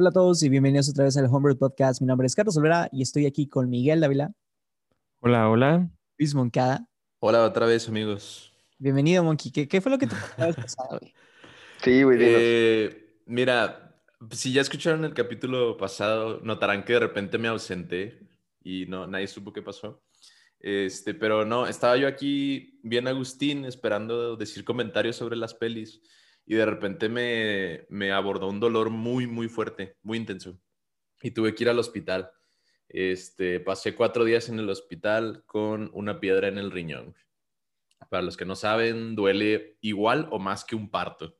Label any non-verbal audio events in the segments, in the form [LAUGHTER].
Hola a todos y bienvenidos otra vez al Homebrew Podcast. Mi nombre es Carlos Olvera y estoy aquí con Miguel Dávila. Hola, hola. Luis Moncada. Hola otra vez, amigos. Bienvenido, Monkey. ¿Qué, qué fue lo que te pasó [LAUGHS] güey? Sí, güey. Eh, mira, si ya escucharon el capítulo pasado, notarán que de repente me ausenté y no, nadie supo qué pasó. Este, pero no, estaba yo aquí bien Agustín esperando decir comentarios sobre las pelis y de repente me, me abordó un dolor muy, muy fuerte, muy intenso y tuve que ir al hospital. Este, pasé cuatro días en el hospital con una piedra en el riñón. Para los que no saben, duele igual o más que un parto.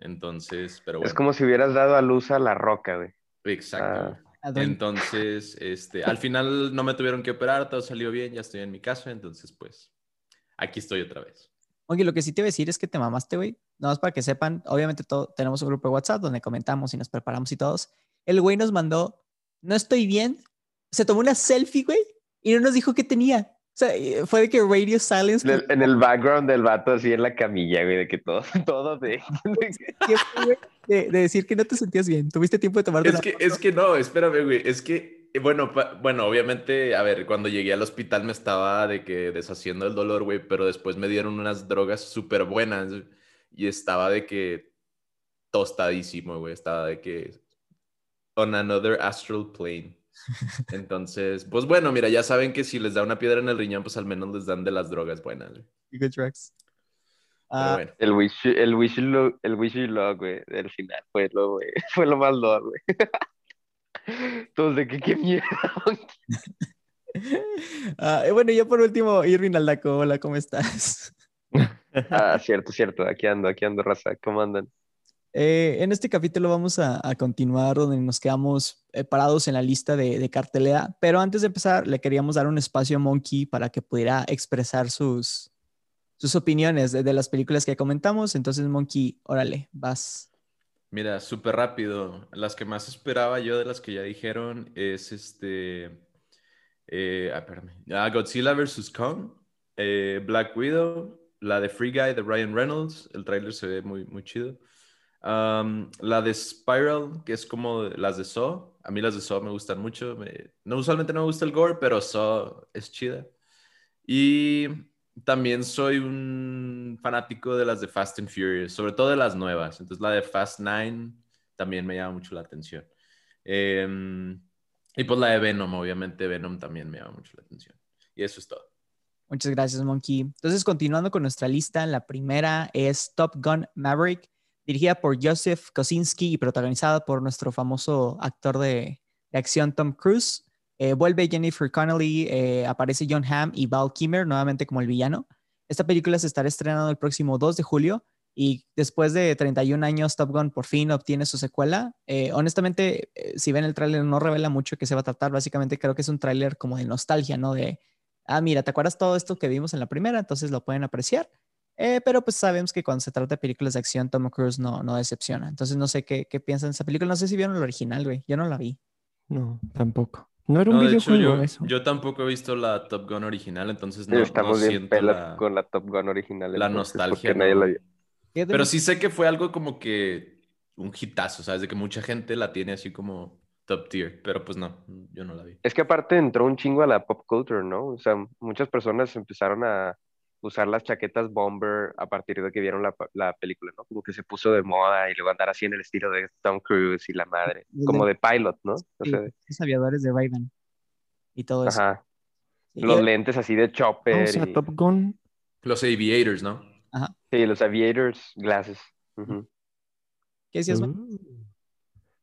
Entonces, pero bueno. Es como si hubieras dado a luz a la roca, güey. Exacto. Ah. Entonces, este, al final no me tuvieron que operar, todo salió bien, ya estoy en mi casa, entonces pues aquí estoy otra vez. Oye, lo que sí te voy a decir es que te mamaste, güey. Nada más para que sepan, obviamente todo, tenemos un grupo de WhatsApp donde comentamos y nos preparamos y todos. El güey nos mandó, no estoy bien. Se tomó una selfie, güey, y no nos dijo qué tenía. O sea, fue de que Radio Silence. En el- En el background del vato así en la camilla, güey, de que todo, [LAUGHS] todo de... güey, de, de decir que no te sentías bien. Tuviste tiempo de tomarte Es que, foto? es que no, espérame, güey, es que, eh, bueno, pa- bueno, obviamente, a ver, cuando llegué al hospital me estaba de que deshaciendo el dolor, güey, pero después me dieron unas drogas súper buenas y estaba de que tostadísimo, güey, estaba de que on another astral plane. [LAUGHS] Entonces, pues bueno, mira, ya saben que si les da una piedra en el riñón, pues al menos les dan de las drogas buenas, güey. Good drugs. Ah, bueno. El wish, el wish el wish you luck, güey, del final fue lo, güey, [LAUGHS] fue lo más lord, güey. [LAUGHS] De que qué mierda. y bueno, yo por último, Irving Aldaco, hola, ¿cómo estás? Ah, cierto, cierto, aquí ando, aquí ando, raza, ¿cómo andan? Eh, en este capítulo vamos a, a continuar donde nos quedamos eh, parados en la lista de, de cartelera, pero antes de empezar le queríamos dar un espacio a Monkey para que pudiera expresar sus, sus opiniones de, de las películas que comentamos. Entonces, Monkey, órale, vas. Mira, súper rápido. Las que más esperaba yo de las que ya dijeron es este. eh, ah, espérame. Ah, Godzilla vs. Kong, eh, Black Widow, la de Free Guy de Ryan Reynolds. El tráiler se ve muy, muy chido. La de Spiral, que es como las de Saw. A mí las de Saw me gustan mucho. No, usualmente no me gusta el gore, pero Saw es chida. Y también soy un fanático de las de Fast and Furious, sobre todo de las nuevas. Entonces la de Fast 9 también me llama mucho la atención. Em, y pues la de Venom, obviamente Venom también me llama mucho la atención. Y eso es todo. Muchas gracias, Monkey. Entonces, continuando con nuestra lista, la primera es Top Gun Maverick, dirigida por Joseph Kosinski y protagonizada por nuestro famoso actor de, acción Tom Cruise. Eh, vuelve Jennifer Connelly, eh, aparece John Hamm y Val Kimmer nuevamente como el villano. Esta película se estará estrenando el próximo 2 de julio y después de 31 años Top Gun por fin obtiene su secuela. Eh, honestamente, si ven el tráiler no revela mucho que se va a tratar. Básicamente creo que es un tráiler como de nostalgia, ¿no? De, ah, mira, ¿te acuerdas todo esto que vimos en la primera? Entonces lo pueden apreciar. Eh, pero pues sabemos que cuando se trata de películas de acción, Tom Cruise no, no decepciona. Entonces no sé qué, qué piensan de esa película. No sé si vieron el original, güey. Yo no la vi. No, tampoco. No era un No, hecho, videojuego yo, eso. yo tampoco he visto la Top Gun original, entonces no, Estamos no bien siento pelas la, con la Top Gun original. la entonces, nostalgia. Nadie la vio. Pero sí sé que fue algo como que un hitazo, ¿sabes? De que mucha gente la tiene así como top tier, pero pues no, yo no la vi. Es que aparte entró un chingo a la pop culture, ¿no? O sea, muchas personas empezaron a usar las chaquetas bomber a partir de que vieron la, la película, ¿no? Como que se puso de moda y luego andar así en el estilo de Tom Cruise y la madre, como de- pilot, ¿no? O sí, sea, los aviadores de Raven y todo eso. ajá. Los yo- lentes así de chopper o sea, y- Top Gun. Los Aviators, ¿no? sí, los aviators, glasses. ¿Qué decías, man?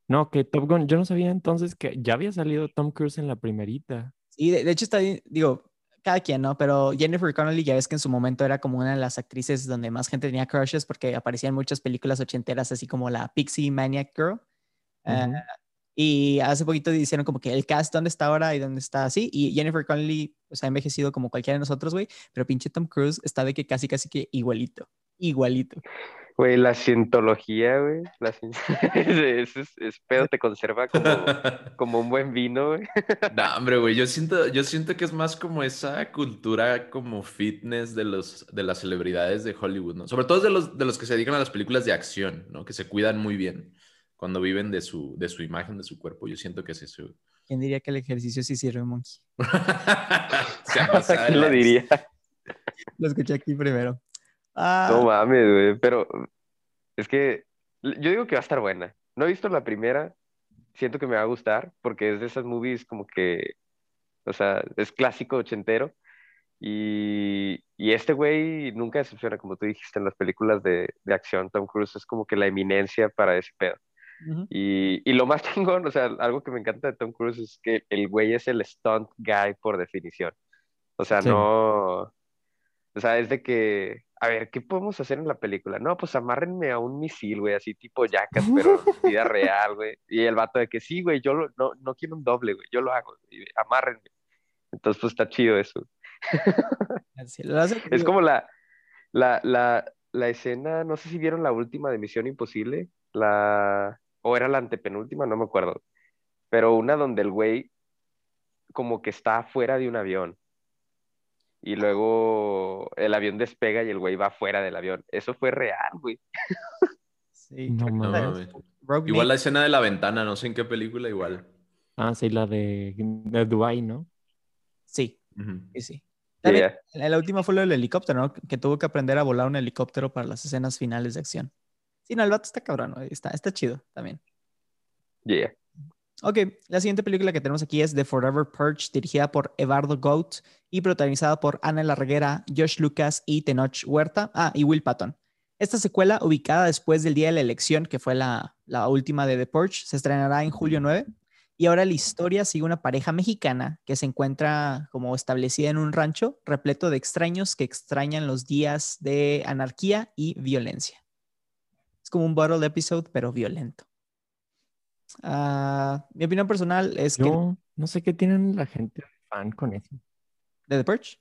No, que Top Gun, yo no sabía entonces que ya había salido Tom Cruise en la primerita. Sí, de, de hecho está digo, cada quien, ¿no? Pero Jennifer Connelly ya ves que en su momento era como una de las actrices donde más gente tenía crushes porque aparecía en muchas películas ochenteras, así como la Pixie Maniac Girl. Ujú. y hace poquito hicieron como que el cast, ¿dónde está ahora y dónde está así? Y Jennifer Connelly, pues ha envejecido como cualquiera de nosotros, güey, pero pinche Tom Cruise está de que casi, casi que igualito, igualito. Güey, la cientología, güey. La cien- [LAUGHS] [LAUGHS] Ese es, es pedo, te conserva como, [LAUGHS] como un buen vino, güey. No, hombre, güey, yo siento, yo siento que es más como esa cultura como fitness de los, de las celebridades de Hollywood, ¿no? Sobre todo de los, de los que se dedican a las películas de acción, ¿no? Que se cuidan muy bien. cuando viven de su, de su imagen, de su cuerpo. Yo siento que es eso. ¿Quién diría que el ejercicio sí sirve, Monkey? ¿Quién lo diría? Lo escuché aquí primero. Ah, No mames, güey, pero es que yo digo que va a estar buena. No he visto la primera, siento que me va a gustar porque es de esas movies como que, o sea, es clásico ochentero y, y este güey nunca decepciona, como tú dijiste en las películas de, de acción, Tom Cruise es como que la eminencia para ese pedo. Y, y lo más [LAUGHS] chingón, o sea, algo que me encanta de Tom Cruise es que el güey es el stunt guy por definición. O sea, Sí. no. O sea, es de que, a ver, ¿qué podemos hacer en la película? No, pues amárrenme a un misil, güey, así tipo Jackass, pero vida real, güey. Y el vato de que sí, güey, yo lo- no, no quiero un doble, güey, yo lo hago, güey, amárrenme. Entonces, pues está chido eso. [LAUGHS] Así, lo hace- Es como la, la, la, la escena, no sé si vieron la última de Misión Imposible, la, o era la antepenúltima, no me acuerdo, pero una donde el güey como que está fuera de un avión y luego el avión despega y el güey va fuera del avión. Eso fue real, güey. Sí. No No, mames. Igual la escena de la ventana, no sé en qué película, igual. Ah, sí, la de, de Dubai, ¿no? Sí, Ujú. sí, sí. También, Yeah. La última fue lo del helicóptero, ¿no? Que tuvo que aprender a volar un helicóptero para las escenas finales de acción. Sí, no, el vato está cabrón, está, está chido también. Yeah. Ok, la siguiente película que tenemos aquí es The Forever Purge, dirigida por Evardo Goat y protagonizada por Ana Larreguera, Josh Lucas y Tenoch Huerta. Ah, y Will Patton. Esta secuela, ubicada después del día de la elección, que fue la, la última de The Purge, se estrenará en julio 9. Y ahora la historia sigue una pareja mexicana que se encuentra como establecida en un rancho repleto de extraños que extrañan los días de anarquía y violencia. Es como un bottle episode, pero violento. Ah, mi opinión personal es que no sé qué tienen la gente fan con eso. de The Purge.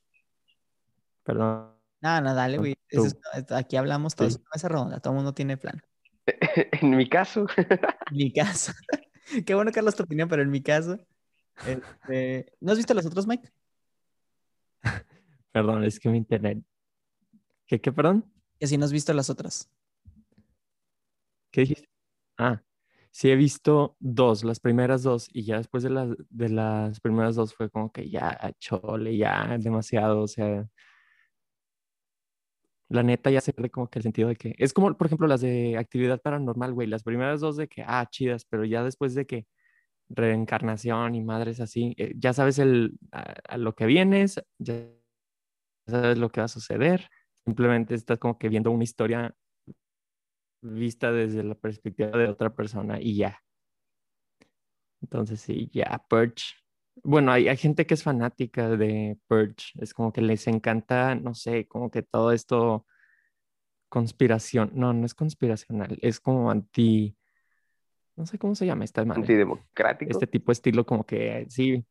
Perdón. No, no, dale, güey. Es- aquí hablamos todos Sí. en una mesa redonda. Todo el mundo tiene plan. [LAUGHS] En mi caso, En mi caso. [LAUGHS] Qué bueno, Carlos, tu opinión, pero en mi caso. este, ¿No has visto los otros, Mike? [LAUGHS] Perdón, es que mi internet. ¿Qué, qué, perdón? Que si no has visto las otras. ¿Qué dijiste? Ah, sí he visto dos, las primeras dos, y ya después de las, de las primeras dos fue como que ya, chole, ya, demasiado, o sea, la neta ya se pierde como que el sentido de que, es como, por ejemplo, las de actividad paranormal, güey, las primeras dos de que, ah, chidas, pero ya después de que reencarnación y madres así, eh, ya sabes el, a, a lo que vienes, ya sabes lo que va a suceder, simplemente estás como que viendo una historia vista desde la perspectiva de otra persona y ya. Entonces sí, ya, Purge. Bueno, hay, hay gente que es fanática de Purge, es como que les encanta, no sé, como que todo esto conspiración, no, no es conspiracional, es como anti, no sé cómo se llama esta madre, antidemocrático. este tipo de estilo como que sí,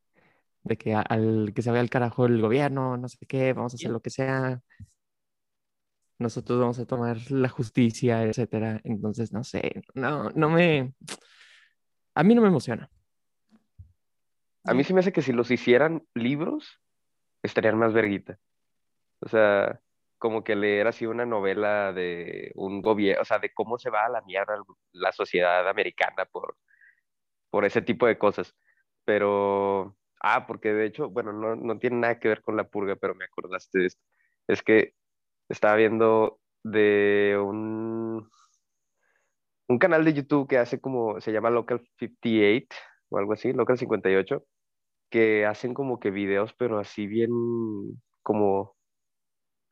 de que al que se vaya al carajo el gobierno, no sé qué, vamos a hacer lo que sea. Nosotros vamos a tomar la justicia, etcétera. Entonces, no sé, no, no me, a mí no me emociona. A mí se me hace que si los hicieran libros, estarían más verguita. O sea, como que leer así una novela de un gobierno, o sea, de cómo se va a la mierda la sociedad americana por, por ese tipo de cosas. Pero, ah, porque de hecho, bueno, no, no tiene nada que ver con la purga, pero me acordaste de esto. Es que estaba viendo de un, un canal de YouTube que hace como, se llama Local 58 o algo así, Local 58, que hacen como que videos, pero así bien como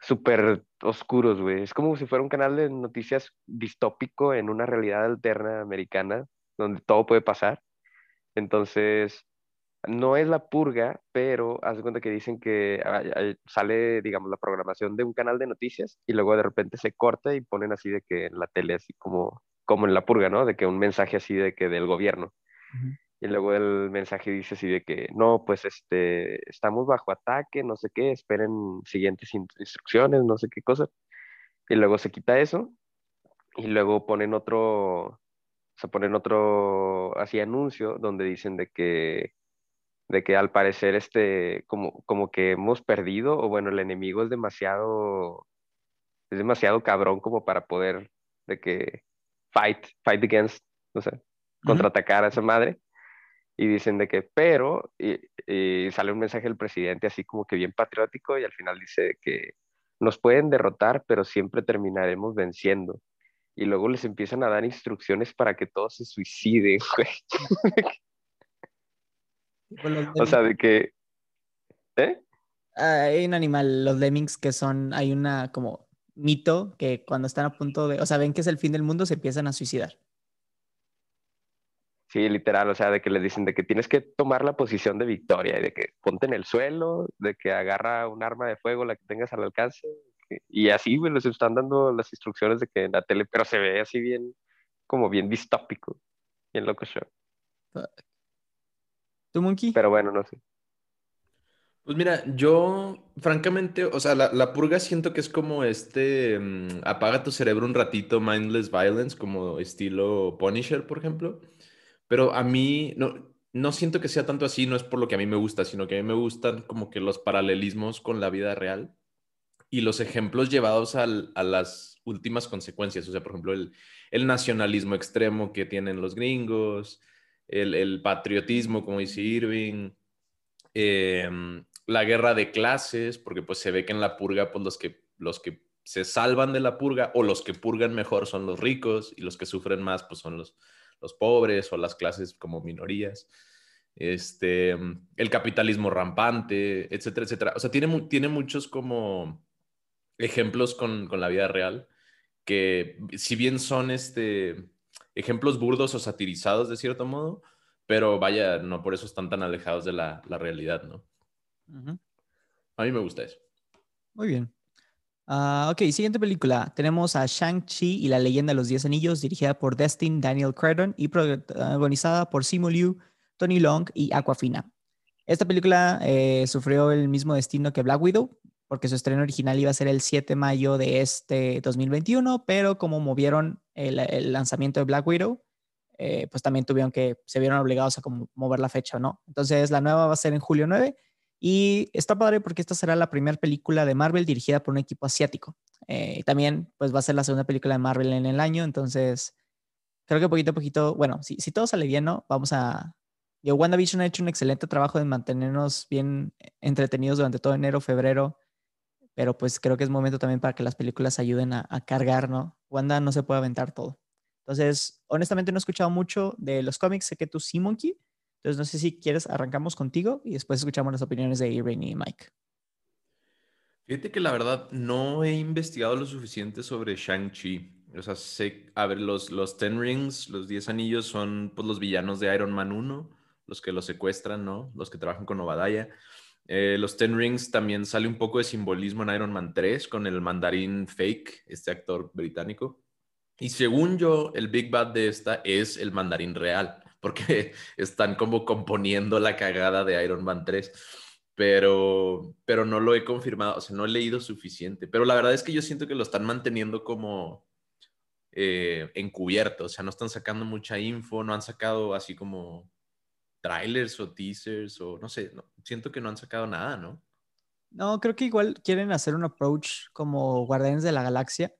súper oscuros, güey. Es como si fuera un canal de noticias distópico en una realidad alterna americana, donde todo puede pasar. Entonces, no es la purga, pero haz de cuenta que dicen que ah, ah, sale, digamos, la programación de un canal de noticias y luego de repente se corta y ponen así de que en la tele, así como, como en la purga, ¿no? De que un mensaje así de que del gobierno. Y luego el mensaje dice así de que, no, pues este, estamos bajo ataque, no sé qué, esperen siguientes in- instrucciones, no sé qué cosa. Y luego se quita eso y luego ponen otro, o sea, ponen otro, así anuncio donde dicen de que, de que al parecer este, como, como que hemos perdido, o bueno, el enemigo es demasiado, es demasiado cabrón como para poder, de que fight, fight against, o sea, contraatacar a esa madre. Y dicen de que, pero, y, y sale un mensaje del presidente así como que bien patriótico y al final dice que nos pueden derrotar, pero siempre terminaremos venciendo. Y luego les empiezan a dar instrucciones para que todos se suiciden, [LAUGHS] güey. O sea, de que... ¿Eh? Ah, hay un animal, los lemmings, que son, hay una como mito que cuando están a punto de, o sea, ven que es el fin del mundo, se empiezan a suicidar. Sí, literal, o sea, de que les dicen de que tienes que tomar la posición de victoria y de que ponte en el suelo, de que agarra un arma de fuego, la que tengas al alcance. Y así, güey, les están dando las instrucciones de que en la tele, pero se ve así bien, como bien distópico, bien loco show. ¿Tú, Monkey? Pero bueno, no sé. Pues mira, yo francamente, o sea, la, la purga siento que es como este, mm, apaga tu cerebro un ratito, mindless violence, como estilo Punisher, por ejemplo. Pero a mí no, no siento que sea tanto así, no es por lo que a mí me gusta, sino que a mí me gustan como que los paralelismos con la vida real y los ejemplos llevados al- a las últimas consecuencias. O sea, por ejemplo, el, el nacionalismo extremo que tienen los gringos, el, patriotismo, como dice Irving, em, la guerra de clases, porque pues se ve que en la purga, pues los que, los que se salvan de la purga o los que purgan mejor son los ricos y los que sufren más, pues son los, los pobres o las clases como minorías. Este, el capitalismo rampante, etcétera, etcétera. O sea, tiene, tiene muchos como ejemplos con, con la vida real que si bien son este, ejemplos burdos o satirizados de cierto modo, pero vaya, no por eso están tan alejados de la, la realidad, ¿no? A mí me gusta eso. Muy bien. Ah, ok, siguiente película. Tenemos a Shang-Chi y la leyenda de los Diez Anillos, dirigida por Destin Daniel Cretton y protagonizada por Simu Liu, Tony Long y Aquafina. Esta película eh, sufrió el mismo destino que Black Widow, porque su estreno original iba a ser el 7 de mayo de este 2021, pero como movieron el, el lanzamiento de Black Widow, eh, pues también tuvieron que, se vieron obligados a como mover la fecha, ¿no? Entonces la nueva va a ser en julio 9 y está padre porque esta será la primera película de Marvel dirigida por un equipo asiático. Eh, también pues va a ser la segunda película de Marvel en el año, entonces creo que poquito a poquito, bueno, si, si todo sale bien, ¿no? Vamos a... Yo, WandaVision ha hecho un excelente trabajo de mantenernos bien entretenidos durante todo enero, febrero, pero pues creo que es momento también para que las películas ayuden a, a cargar, ¿no? Wanda no se puede aventar todo. Entonces, honestamente no he escuchado mucho de los cómics, sé que tú sí, Monkey. Entonces, no sé si quieres, arrancamos contigo y después escuchamos las opiniones de Irene y Mike. Fíjate que la verdad no he investigado lo suficiente sobre Shang-Chi. O sea, sé, a ver, los, los Ten Rings, los 10 anillos son pues los villanos de Iron Man 1, los que lo secuestran, ¿no? Los que trabajan con Obadiah. Eh, los Ten Rings también sale un poco de simbolismo en Iron Man 3 con el mandarín fake, este actor británico. Y según yo, el Big Bad de esta es el mandarín real, [LAUGHS] porque están como componiendo la cagada de Iron Man 3 pero, pero no lo he confirmado, o sea, no he leído suficiente. Pero la verdad es que yo siento que lo están manteniendo como eh, encubierto, o sea, no están sacando mucha info, no han sacado así como trailers o teasers o no sé, no, siento que no han sacado nada, ¿no? No, creo que igual quieren hacer un approach como Guardianes de la Galaxia,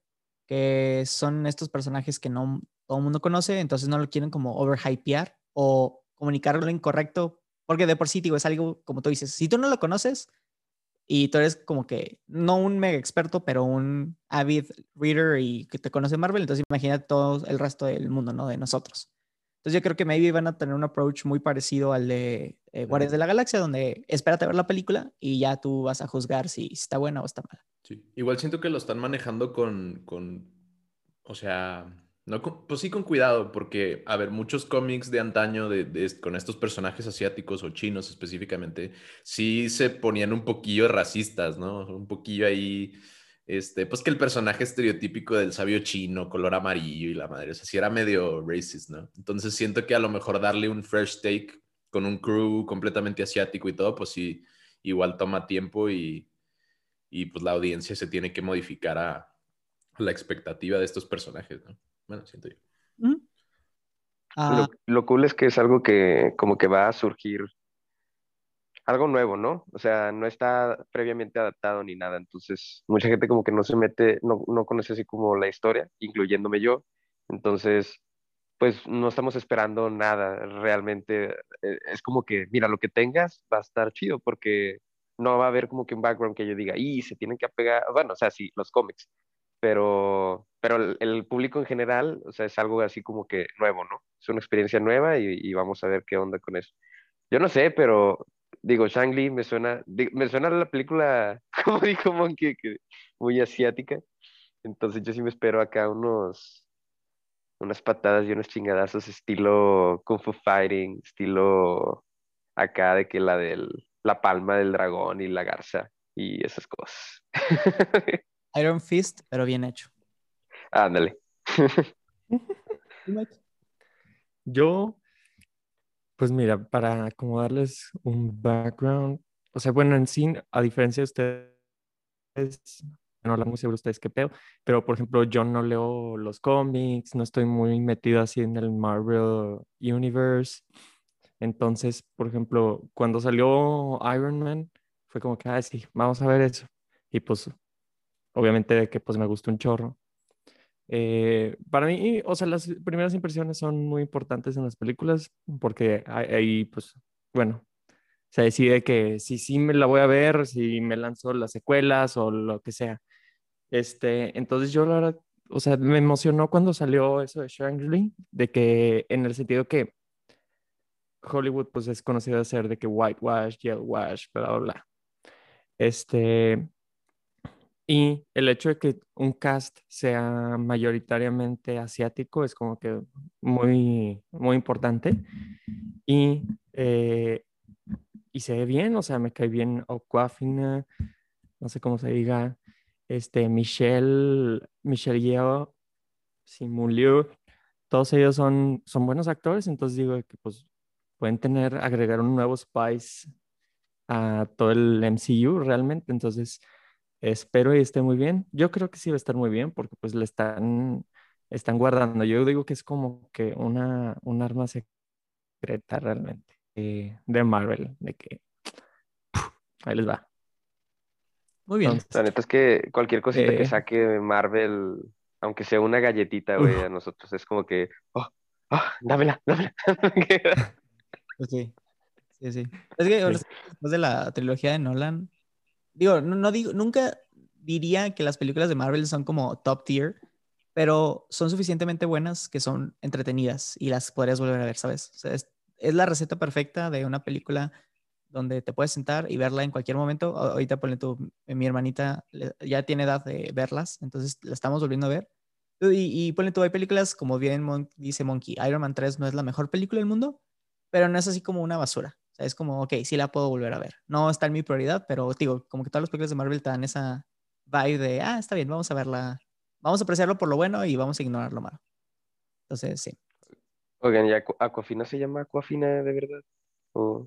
que son estos personajes que no todo el mundo conoce, entonces no lo quieren como overhypear o comunicar lo incorrecto porque de por sí, digo, es algo, como tú dices, si tú no lo conoces y tú eres como que, no un mega experto, pero un avid reader y que te conoce Marvel, entonces imagínate todo el resto del mundo, ¿no? De nosotros. Entonces yo creo que maybe van a tener un approach muy parecido al de eh, Guardianes de la Galaxia, donde espérate a ver la película y ya tú vas a juzgar si está buena o está mala. Sí. Igual siento que lo están manejando con, con o sea, no con- pues sí con cuidado, porque, a ver, muchos cómics de antaño de, de- con estos personajes asiáticos o chinos específicamente, sí se ponían un poquillo racistas, ¿no? Un poquillo ahí, este, pues que el personaje estereotípico del sabio chino, color amarillo y la madre, o sea, sí era medio racist, ¿no? Entonces siento que a lo mejor darle un fresh take con un crew completamente asiático y todo, pues sí, igual toma tiempo y, y pues la audiencia se tiene que modificar a la expectativa de estos personajes, ¿no? Bueno, siento yo. ¿Mm? Ah, Lo, lo cool es que es algo que como que va a surgir algo nuevo, ¿no? O sea, no está previamente adaptado ni nada, entonces mucha gente como que no se mete, no, no conoce así como la historia, incluyéndome yo, entonces pues no estamos esperando nada realmente. eh, Es como que, mira, lo que tengas va a estar chido porque no va a haber como que un background que yo diga, y se tienen que apegar, bueno, o sea, sí, los cómics, pero, pero el, público en general, o sea, es algo así como que nuevo, ¿no? Es una experiencia nueva y, y vamos a ver qué onda con eso. Yo no sé, pero digo, Shang-Li me suena, me suena la película, [LAUGHS] como dijo Monkey, que muy asiática. Entonces yo sí me espero acá unos, unas patadas y unos chingadazos estilo Kung Fu Fighting, estilo acá de que la del, la palma del dragón y la garza y esas cosas. [LAUGHS] Iron Fist, pero bien hecho. Ándale. [LAUGHS] Yo, pues mira, para como darles un background, o sea, bueno, en sí, a diferencia de ustedes, no hablan muy ustedes qué pedo, pero por ejemplo, yo no leo los cómics, no estoy muy metido así en el Marvel Universe. Entonces, por ejemplo, cuando salió Iron Man, fue como que, ah, sí, vamos a ver eso. Y pues, obviamente de que pues me gustó un chorro. Eh, para mí, o sea, las primeras impresiones son muy importantes en las películas porque ahí, pues, bueno, se decide que si sí me la voy a ver, si me lanzo las secuelas o lo que sea. Este, entonces yo la verdad, o sea, me emocionó cuando salió eso de Shang-Chi, de que en el sentido que Hollywood pues es conocido de ser de que whitewash, yellowwash, bla, bla, bla. Este, y el hecho de que un cast sea mayoritariamente asiático es como que muy, muy importante. Y, eh, y se ve bien, o sea, me cae bien Aquafina, no sé cómo se diga, este, Michelle, Michelle Yeoh, Simu Liu, todos ellos son, son buenos actores, entonces digo que pues pueden tener, agregar un nuevo spice a todo el MCU realmente, entonces espero y esté muy bien. Yo creo que sí va a estar muy bien porque pues le están, están guardando. Yo digo que es como que una, un arma secreta realmente eh, de Marvel, de que [SNIFFS] ahí les va. Muy bien. Entonces, La neta es que cualquier cosita que Eh. saque Marvel, aunque sea una galletita, güey, a nosotros es como que, oh, oh, dámela, dámela. [LAUGHS] Sí. Sí, sí. Es que Sí. después de la trilogía de Nolan, digo, no, digo, nunca diría que las películas de Marvel son como top tier, pero son suficientemente buenas que son entretenidas y las podrías volver a ver, ¿sabes? O es, la receta perfecta de una película donde te puedes sentar y verla en cualquier momento. Ahorita, ponle tú, mi hermanita ya tiene edad de verlas, entonces la estamos volviendo a ver. Y, y ponle tú, hay películas, como bien dice Monkey, Iron Man 3 no es la mejor película del mundo, pero no es así como una basura. O sea, es como, ok, sí la puedo volver a ver. No está en mi prioridad, pero digo, como que todas las películas de Marvel te dan esa vibe de, ah, está bien, vamos a verla, vamos a apreciarlo por lo bueno y vamos a ignorar lo malo. Entonces, sí. Oigan, ¿y Aqu- Aquafina se llama Aquafina de verdad? O-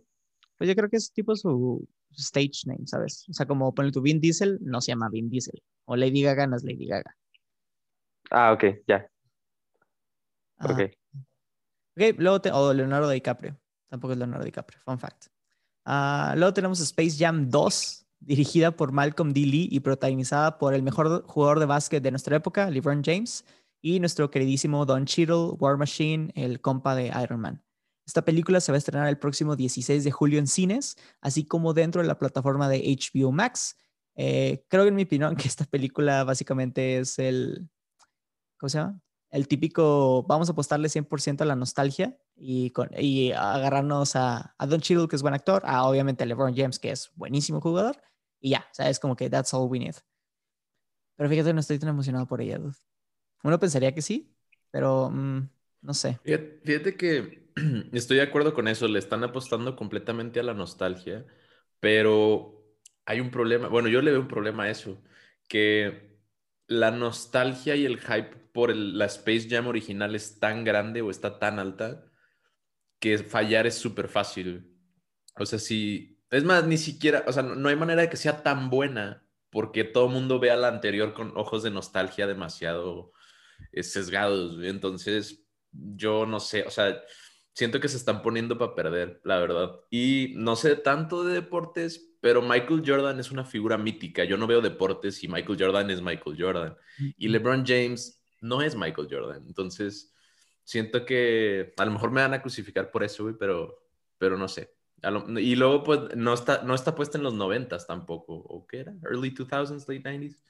Pues yo creo que es tipo su stage name, ¿sabes? O sea, como ponle tu Vin Diesel, no se llama Vin Diesel. O Lady Gaga no es Lady Gaga. Ah, ok, ya, Ah, ok. Ok, luego te, o Leonardo DiCaprio. Tampoco es Leonardo DiCaprio, fun fact. Ah, luego tenemos Space Jam 2, dirigida por Malcolm D. Lee y protagonizada por el mejor jugador de básquet de nuestra época, LeBron James, y nuestro queridísimo Don Cheadle, War Machine, el compa de Iron Man. Esta película se va a estrenar el próximo 16 de julio en cines, así como dentro de la plataforma de HBO Max. Eh, creo en mi opinión que esta película básicamente es el, ¿cómo se llama? El típico, vamos a apostarle 100% a la nostalgia y, con, y agarrarnos a, Don Cheadle, que es buen actor, a obviamente LeBron James, que es buenísimo jugador, y ya, o sea, como que that's all we need. Pero fíjate, no estoy tan emocionado por ella, dude. Uno pensaría que sí, pero mm, no sé. Fíjate, fíjate que [CLEARS THROAT] estoy de acuerdo con eso, le están apostando completamente a la nostalgia, pero hay un problema, bueno, yo le veo un problema a eso, que la nostalgia y el hype por el- la Space Jam original es tan grande o está tan alta que fallar es súper fácil. O sea, si, es más, ni siquiera, o sea, no, no hay manera de que sea tan buena porque todo el mundo vea la anterior con ojos de nostalgia demasiado eh, sesgados. Entonces, yo no sé, o sea, siento que se están poniendo para perder, la verdad. Y no sé tanto de deportes, pero Michael Jordan es una figura mítica. Yo no veo deportes y Michael Jordan es Michael Jordan. Y LeBron James no es Michael Jordan. Entonces, Siento que a lo mejor me van a crucificar por eso, güey, pero, pero no sé. y luego, pues, no está, no está puesta en los noventas tampoco, ¿o qué era? Early 2000s, late 90s.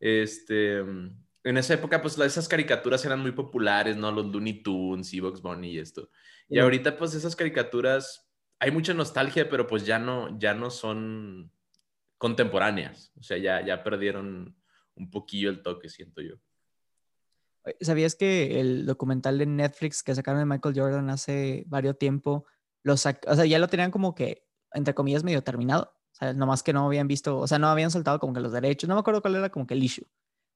Este, en esa época, pues, esas caricaturas eran muy populares, ¿no? Los Looney Tunes y Bugs Bunny y esto. Y ahorita, pues, esas caricaturas, hay mucha nostalgia, pero pues ya no, ya no son contemporáneas. O sea, ya, ya perdieron un poquillo el toque, siento yo. ¿Sabías que el documental de Netflix que sacaron de Michael Jordan hace varios tiempo, lo o sea, ya lo tenían como que, entre comillas, medio terminado? O sea, nomás que no habían visto, o sea, no habían soltado como que los derechos, no me acuerdo cuál era como que el issue.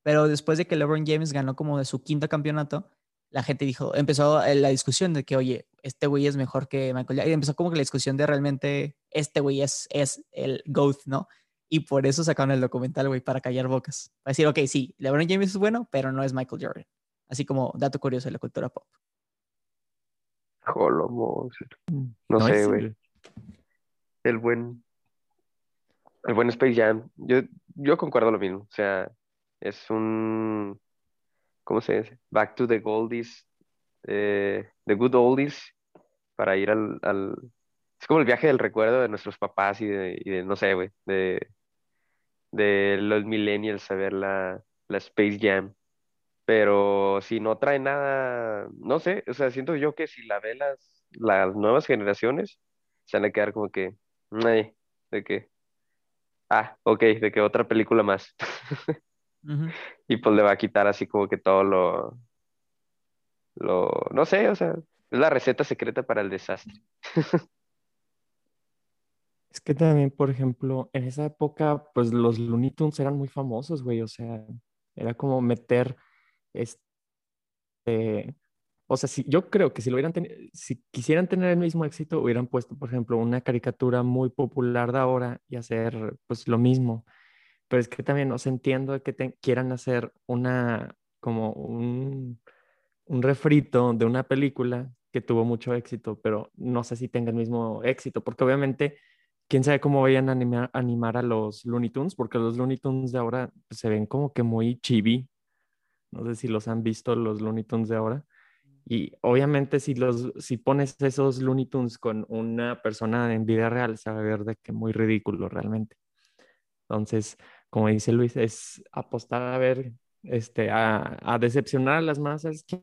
Pero después de que LeBron James ganó como de su quinto campeonato, la gente dijo, empezó la discusión de que, oye, este güey es mejor que Michael Jordan. Y empezó como que la discusión de realmente, este güey es, es el GOAT, ¿no? Y por eso sacaron el documental, güey, para callar bocas. Para decir, ok, sí, LeBron James es bueno, pero no es Michael Jordan. Así como dato curioso de la cultura pop. Jolomo. Mm, no, sé, güey. El buen. El buen Space Jam. Yo, yo concuerdo lo mismo. O sea, es un. ¿Cómo se dice? Back to the Goldies. Eh, the Good Oldies. Para ir al, al, Es como el viaje del recuerdo de nuestros papás y de, y de no sé, güey. De, de los millennials a ver la, la Space Jam. Pero si no trae nada, no sé, o sea, siento yo que si la ve las, las nuevas generaciones, se van a quedar como que, de que, ah, ok, de que otra película más. [LAUGHS] Y pues le va a quitar así como que todo lo, lo, no sé, o sea, es la receta secreta para el desastre. Es que también, por ejemplo, en esa época, pues los Looney Tunes eran muy famosos, güey, o sea, era como meter este, o sea, si, yo creo que si lo hubieran si quisieran tener el mismo éxito, hubieran puesto, por ejemplo, una caricatura muy popular de ahora y hacer pues lo mismo. Pero es que también os entiendo que quieran hacer una, como un, un refrito de una película que tuvo mucho éxito, pero no sé si tenga el mismo éxito, porque obviamente, quién sabe cómo vayan a animar, animar a los Looney Tunes, porque los Looney Tunes de ahora pues, se ven como que muy chibi, no sé si los han visto los Looney Tunes de ahora. Y obviamente si, los, si pones esos Looney Tunes con una persona en vida real, se va a ver de que muy ridículo realmente. Entonces, como dice Luis, es apostar a ver, este, a, a decepcionar a las masas. ¿Quién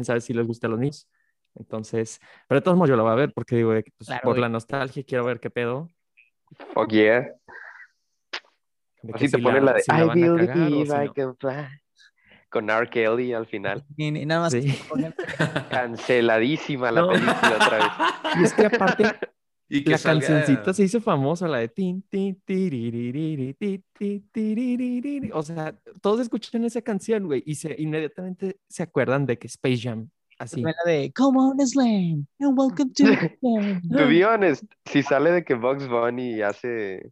sabe si les gusta a los niños? Entonces, pero de todos modos yo lo voy a ver porque digo, pues, por la nostalgia quiero ver qué pedo. Fuck yeah. Así te ponen la de I believe I can fly con R. Kelly al final. Y, nada más. [LAUGHS] Canceladísima la película otra vez. Y es que aparte, [LAUGHS] y la cancioncita se hizo famosa, la de tin, tin, O sea, todos escuchan esa canción, güey, y se, inmediatamente se acuerdan de que Space Jam. Así. La de Come on, Slam, and welcome to. [LAUGHS] to be honest, si sale de que Bugs Bunny hace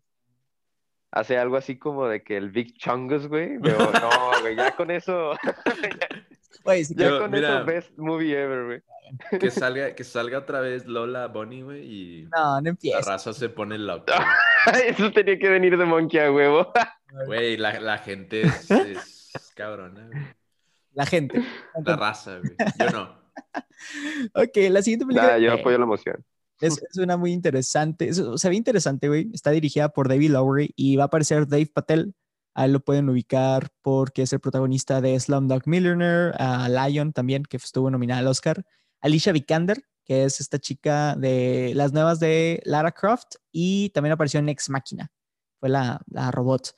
hace algo así como de que el Big Chungus, güey. Pero no, güey, ya con eso. [LAUGHS] ya, con eso, best movie ever, güey. [LAUGHS] Que salga, que salga otra vez Lola Bonnie, güey, y no, no empieza. la raza se pone loca. [LAUGHS] eso tenía que venir de Monkey a huevo. Güey, la, la gente es, es cabrona, güey. La gente. La raza, güey. Yo no. ok, la siguiente película. yo apoyo la emoción. Es, una muy interesante. se ve interesante, güey. Está dirigida por David Lowery y va a aparecer Dave Patel. A él lo pueden ubicar porque es el protagonista de Slumdog Millionaire, a Lion también, que estuvo nominada al Oscar. Alicia Vikander, que es esta chica de las nuevas de Lara Croft y también apareció en Ex Máquina. Fue la, robot.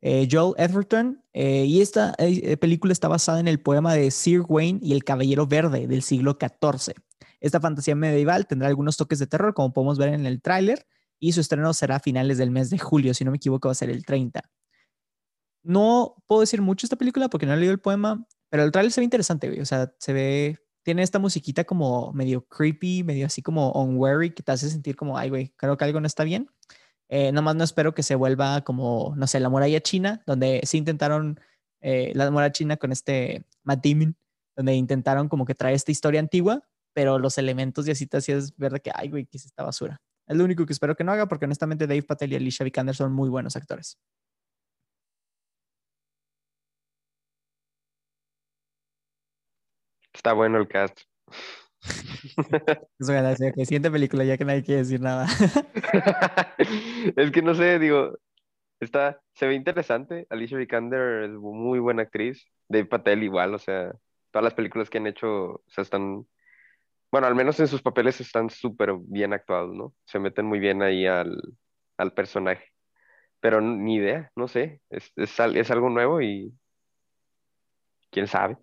Eh, Joel Edgerton. Eh, y esta eh, película está basada en el poema de Sir Wayne y el Caballero Verde del siglo XIV. Esta fantasía medieval tendrá algunos toques de terror, como podemos ver en el tráiler, y su estreno será a finales del mes de julio, si no me equivoco, va a ser el 30. No puedo decir mucho esta película porque no he leído el poema, pero el tráiler se ve interesante, güey. O sea, se ve, tiene esta musiquita como medio creepy, medio así como unwary, que te hace sentir como, ay, güey, creo que algo no está bien. Eh, nomás no espero que se vuelva como, no sé, la muralla china, donde sí intentaron eh, la muralla china con este Matt Damon, donde intentaron como que traer esta historia antigua, pero los elementos y así te hacías ver que, ay, güey, que es esta basura. Es lo único que espero que no haga, porque honestamente Dave Patel y Alicia Vikander son muy buenos actores. Está bueno el cast. [LAUGHS] Eso ok, siguiente película, ya que nadie quiere decir nada. [LAUGHS] es que no sé, digo, está, se ve interesante. Alicia Vikander es muy buena actriz. Dave Patel igual, o sea, todas las películas que han hecho, o sea, están, bueno, al menos en sus papeles están súper bien actuados, ¿no? Se meten muy bien ahí al, al personaje. Pero ni idea, no sé, es, es, al- es algo nuevo y quién sabe.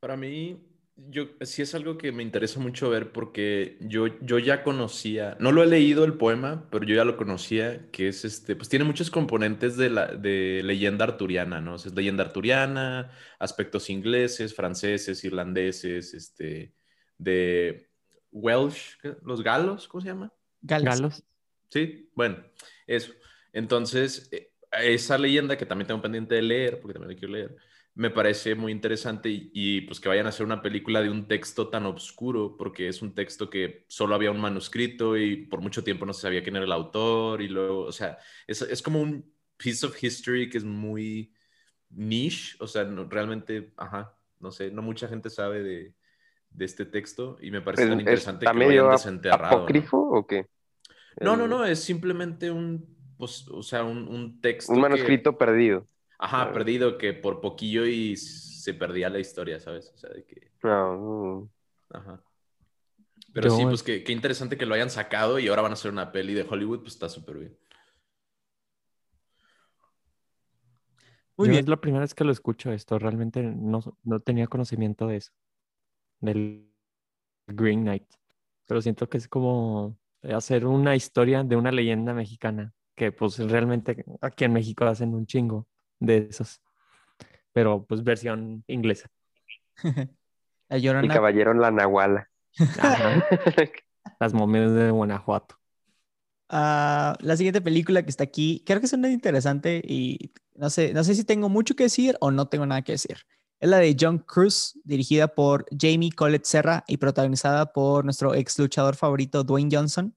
Para mí, yo sí es algo que me interesa mucho ver porque yo, yo ya conocía, no lo he leído el poema, pero yo ya lo conocía, que es este, pues tiene muchos componentes de la de leyenda arturiana, ¿no? Es leyenda arturiana, aspectos ingleses, franceses, irlandeses, este, de Welsh, los galos, ¿cómo se llama? Galos. Sí, bueno, eso. Entonces, eh, esa leyenda que también tengo pendiente de leer, porque también la quiero leer, me parece muy interesante y, y, pues que vayan a hacer una película de un texto tan oscuro, porque es un texto que solo había un manuscrito y por mucho tiempo no se sabía quién era el autor y luego, o sea, es, es como un piece of history que es muy niche, o sea, no- realmente, ajá, no sé, no mucha gente sabe de, de este texto y me parece Pues, tan es- interesante ¿Está que lo hayan desenterrado. ¿no? apócrifo o qué? No, no, no, es simplemente un, pues, o sea, un, un texto Un que- manuscrito perdido. ajá, Ah. perdido, que por poquillo y se perdía la historia, ¿sabes? O sea, de que, No, mm. ajá. Pero Yo- sí, pues qué, qué interesante que lo hayan sacado y ahora van a hacer una peli de Hollywood, pues está súper bien. Muy Yo bien. es la primera vez que lo escucho esto, realmente no, no tenía conocimiento de eso, del Green Knight, pero siento que es como hacer una historia de una leyenda mexicana, que pues realmente aquí en México hacen un chingo de esos, pero pues versión inglesa. [LAUGHS] El Llorona. caballero en la Nahuala. Ajá, [LAUGHS] Las momias de Guanajuato. Ah, la siguiente película que está aquí, creo que es una interesante y no sé, no sé si tengo mucho que decir o no tengo nada que decir. Es la de John Cruz, dirigida por Jamie Colette Serra y protagonizada por nuestro ex luchador favorito Dwayne Johnson,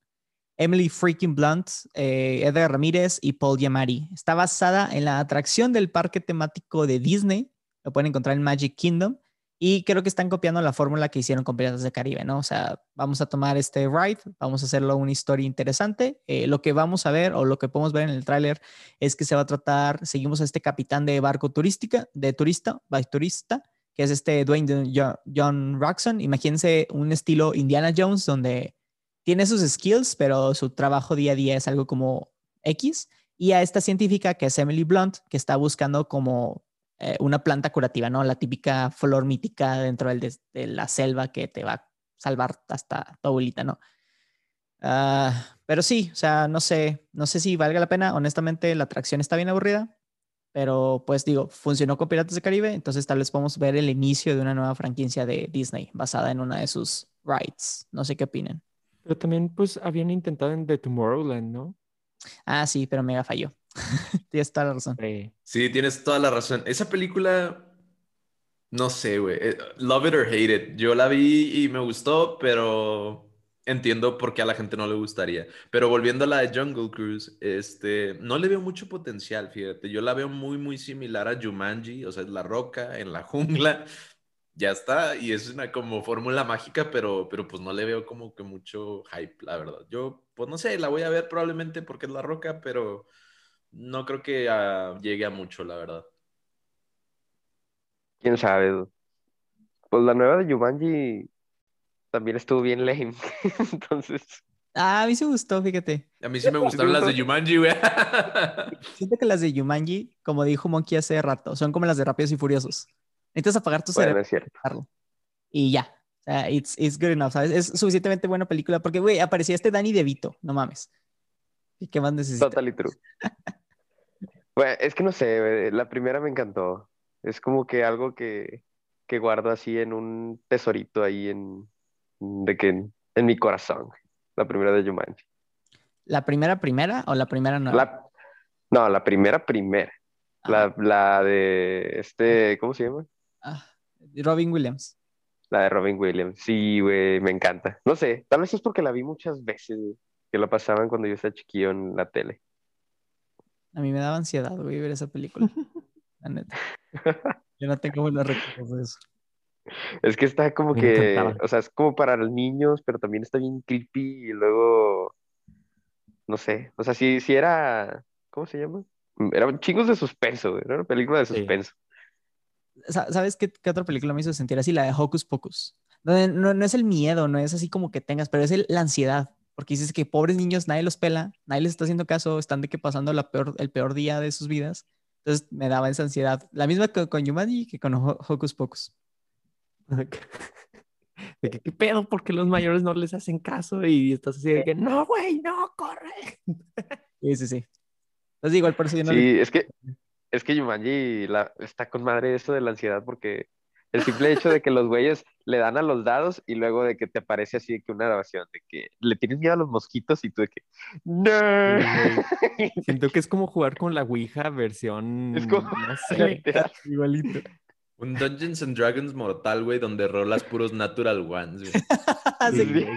Emily Freaking Blunt, eh, Edgar Ramírez y Paul Giamatti. Está basada en la atracción del parque temático de Disney, lo pueden encontrar en Magic Kingdom. Y creo que están copiando la fórmula que hicieron con Piratas del Caribe, ¿no? O sea, vamos a tomar este ride, vamos a hacerlo una historia interesante. Eh, lo que vamos a ver o lo que podemos ver en el tráiler es que se va a tratar, seguimos a este capitán de barco turística, de turista, by turista, que es este Dwayne Jo- John Roxon. Imagínense un estilo Indiana Jones donde tiene sus skills, pero su trabajo día a día es algo como X. Y a esta científica que es Emily Blunt, que está buscando como eh, una planta curativa, ¿no? La típica flor mítica dentro del de la selva que te va a salvar hasta tu abuelita, ¿no? Ah, pero sí, o sea, no sé, no sé si valga la pena. Honestamente, la atracción está bien aburrida, pero pues digo, funcionó con Piratas del Caribe, entonces tal vez podemos ver el inicio de una nueva franquicia de Disney basada en una de sus rides. No sé qué opinan. Pero también pues habían intentado en The Tomorrowland, ¿no? Ah, sí, pero mega falló. [LAUGHS] Tienes toda la razón. Sí, tienes toda la razón. Esa película, no sé, güey. eh, Love it or hate it. Yo la vi y me gustó, pero entiendo por qué a la gente no le gustaría. Pero volviendo a la de Jungle Cruise, este, no le veo mucho potencial, fíjate. Yo la veo muy, muy similar a Jumanji, o sea, es la roca en la jungla. [LAUGHS] Ya está, y es una como fórmula mágica, pero, pero pues no le veo como que mucho hype, la verdad. Yo, pues no sé, la voy a ver probablemente porque es la roca, pero no creo que ah, llegue a mucho, la verdad. ¿Quién sabe? dude? Pues la nueva de Jumanji también estuvo bien lame. [LAUGHS] Entonces, Ah, a mí sí me gustó, fíjate. A mí sí me gustaron las de Jumanji, güey. [LAUGHS] Siento que las de Yumanji, como dijo Monkey hace rato, son como las de Rápidos y Furiosos. Necesitas apagar tu bueno, cerebro y ya. O sea, it's, it's good enough, ¿sabes? Es suficientemente buena película porque, güey, aparecía este Danny DeVito, no mames. ¿Y qué más necesitas? Totally true. [LAUGHS] Bueno, es que no sé, la primera me encantó. Es como que algo que, que guardo así en un tesorito ahí en, de que en, en mi corazón. La primera de Jumanji. ¿La primera primera o la primera nueva? La, no, la primera primera. La, la de este, ¿cómo se llama? Ah, Robin Williams. La de Robin Williams. Sí, güey, me encanta. No sé, tal vez es porque la vi muchas veces, que la pasaban cuando yo estaba chiquillo en la tele. A mí me daba ansiedad, güey, ver esa película. [LAUGHS] La neta. Yo no tengo buenos recuerdos de eso. Es que está como Me que, encantaba. o sea, es como para los niños, pero también está bien creepy y luego, no sé, o sea, si, si era, ¿cómo se llama? Eran chingos de suspenso, güey, era una película de suspenso. Sa- ¿Sabes qué, qué otra película me hizo sentir así? La de Hocus Pocus. Donde no, no es el miedo, no es así como que tengas, pero es el- la ansiedad. Porque dices que pobres niños, nadie los pela, nadie les está haciendo caso, están de que pasando la peor, el peor día de sus vidas. Entonces me daba esa ansiedad. La misma que con Jumanji que con Ho- Hocus Pocus. [LAUGHS] De que, ¿qué pedo? Porque los mayores no les hacen caso y estás así de que, no, güey, no, corre. [LAUGHS] Sí, sí, sí. Entonces igual por eso yo no le- Sí, es que, es que Jumanji la, está con madre esto de la ansiedad porque el simple hecho de que los güeyes le dan a los dados y luego de que te aparece así de que una grabación de que le tienes miedo a los mosquitos y tú de que, no. [LAUGHS] Siento que es como jugar con la Ouija versión, Es como- no [LAUGHS] sé. Literal. igualito. Un Dungeons and Dragons mortal, güey, donde rolas puros natural ones, güey. [LAUGHS] Sí, Sí, güey.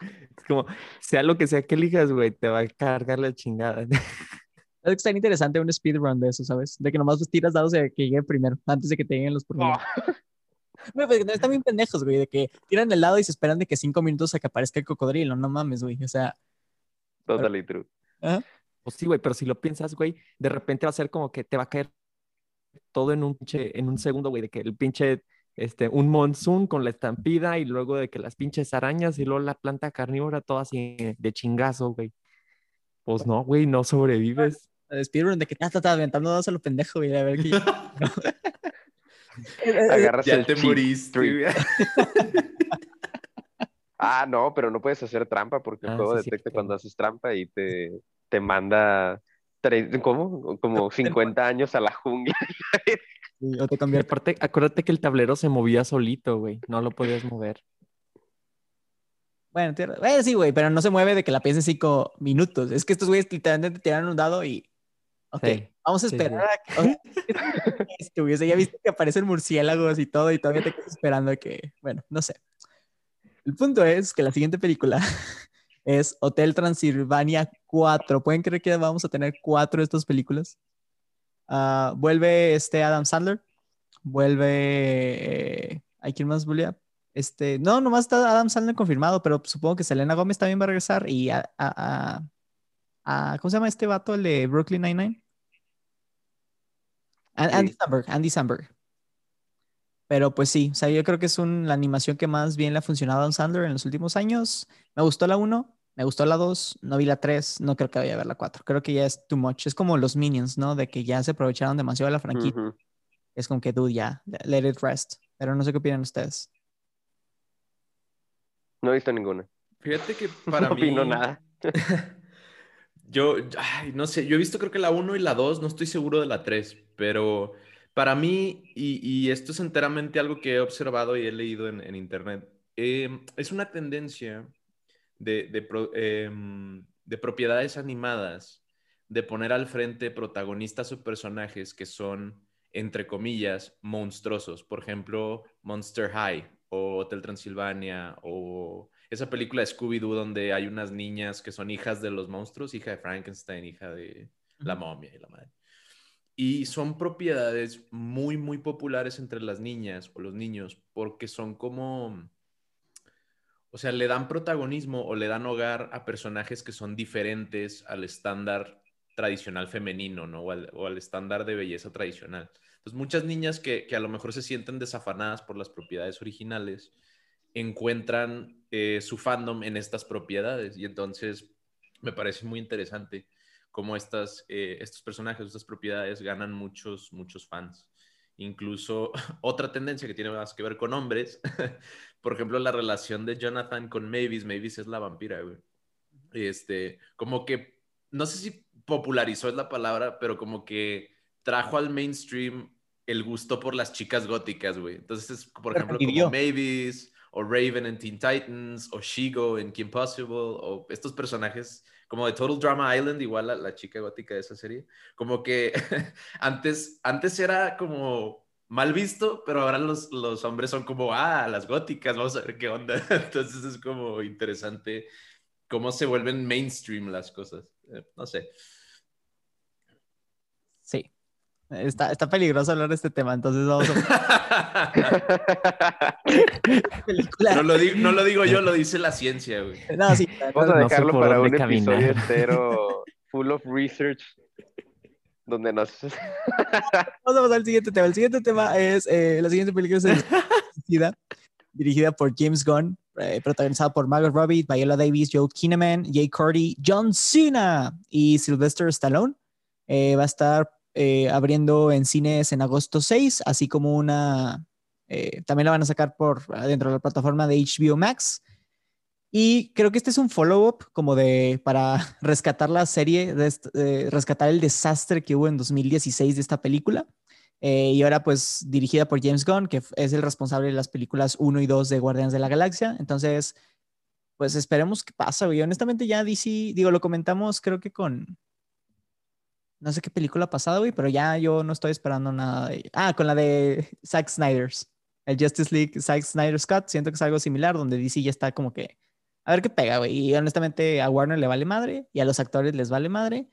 Es como, sea lo que sea que elijas, güey, te va a cargar la chingada. Es que está interesante un speedrun de eso, ¿sabes? De que nomás pues, tiras dados de que llegue primero, antes de que te lleguen los problemas. Oh, Güey, pues, no, están bien pendejos, güey, de que tiran el dado y se esperan de que cinco minutos a que aparezca el cocodrilo. No mames, güey. O sea, totally true. Pues sí, güey, pero si lo piensas, güey, de repente va a ser como que te va a caer todo en un pinche, en un segundo, güey, de que el pinche, este, un monzón con la estampida y luego de que las pinches arañas y luego la planta carnívora, todo así de chingazo, güey. Pues no, güey, no sobrevives. El speedrun de que te estás aventando dados a lo pendejo, güey, a ver qué. [LAUGHS] Eh, eh, Agarras Ya el te moriste. [LAUGHS] Ah, no, pero no puedes hacer trampa porque el Ah, juego sí, detecta cuando haces trampa y te, te manda. Como [LAUGHS] 50 años a la jungla. o te aparte, acuérdate que el tablero se movía solito, güey, no lo podías mover. Bueno, sí, güey, pero no se mueve de que la pienses cinco minutos. Es que estos güeyes literalmente te tiran un dado y. Ok, Sí, vamos a sí, esperar a que. sea, [LAUGHS] ya viste que aparecen murciélagos y todo, y todavía te quedas esperando a que. Bueno, no sé. El punto es que la siguiente película [LAUGHS] es Hotel Transilvania 4. ¿Pueden creer que vamos a tener cuatro de estas películas? Ah, vuelve este Adam Sandler. Vuelve. eh, ¿Hay quién más volvía? Este, no, nomás está Adam Sandler confirmado, pero supongo que Selena Gómez también va a regresar y a, a- a- a- ¿cómo se llama este vato, el de Brooklyn Nine-Nine? Sí. Andy Samberg, Andy Samberg. Pero pues sí, o sea, yo creo que es un- la animación que más bien le ha funcionado a Adam Sandler en los últimos años. Me gustó la 1, me gustó la 2, no vi la 3, no creo que vaya a ver la 4. Creo que ya es too much. Es como los Minions, ¿no? De que ya se aprovecharon demasiado de la franquicia. Es como que, dude, ya, let it rest. Pero no sé qué opinan ustedes. No he visto ninguna. Fíjate que [LAUGHS] para no mí. opino nada. [LAUGHS] Yo, no sé, yo he visto creo que la 1 y la 2, no estoy seguro de la 3, pero para mí, y, esto es enteramente algo que he observado y he leído en, internet, eh, es una tendencia de, de, em, de propiedades animadas de poner al frente protagonistas o personajes que son, entre comillas, monstruosos. Por ejemplo, Monster High o Hotel Transilvania o esa película de Scooby-Doo donde hay unas niñas que son hijas de los monstruos, hija de Frankenstein, hija de la momia y la madre. Y son propiedades muy, muy populares entre las niñas o los niños porque son como, o sea, le dan protagonismo o le dan hogar a personajes que son diferentes al estándar tradicional femenino, ¿no? O al, o al estándar de belleza tradicional. Entonces, muchas niñas que, que a lo mejor se sienten desafanadas por las propiedades originales, encuentran eh, su fandom en estas propiedades y entonces me parece muy interesante cómo estas, eh, estos personajes, estas propiedades ganan muchos, muchos fans. Incluso [LAUGHS] otra tendencia que tiene más que ver con hombres, [LAUGHS] por ejemplo, la relación de Jonathan con Mavis, Mavis es la vampira, güey. Este, como que, no sé si popularizó es la palabra, pero como que trajo al mainstream el gusto por las chicas góticas, güey. Entonces, es, por ejemplo, como Mavis, o Raven en Teen Titans, o Shigo en Kim Possible, o estos personajes como de Total Drama Island, igual la, la chica gótica de esa serie. Como que [LAUGHS] antes, antes era como mal visto, pero ahora los, los hombres son como, ah, las góticas, vamos a ver qué onda. [LAUGHS] Entonces es como interesante cómo se vuelven mainstream las cosas. Eh, no sé. Está, está peligroso hablar de este tema, entonces vamos a [LAUGHS] película. No lo, digo, no lo digo yo, lo dice la ciencia, güey. No, sí, Vamos a No sé dejarlo para un caminar. episodio entero full of research donde nos... [LAUGHS] Vamos a pasar al siguiente tema. El siguiente tema es eh, la siguiente película es dirigida por James Gunn, eh, protagonizada por Margot Robbie, Viola Davis, Joe Kinnaman, Jay Cordy, John Cena y Sylvester Stallone. Eh, va a estar eh, abriendo en cines en agosto 6, así como una... eh, también la van a sacar por dentro de la plataforma de HBO Max. Y creo que este es un follow-up como de para [LAUGHS] rescatar la serie, eh, rescatar el desastre que hubo en 2016 de esta película. Y ahora pues dirigida por James Gunn, que es el responsable de las películas 1 y 2 de Guardianes de la Galaxia. Entonces, pues esperemos qué pasa, güey. Honestamente ya DC, digo, lo comentamos creo que con... No sé qué película pasada, güey, pero ya yo no estoy esperando nada de... Ah, con la de Zack Snyder's. El Justice League Zack Snyder's Cut. Siento que es algo similar, donde DC ya está como que... A ver qué pega, güey. Y honestamente a Warner le vale madre y a los actores les vale madre.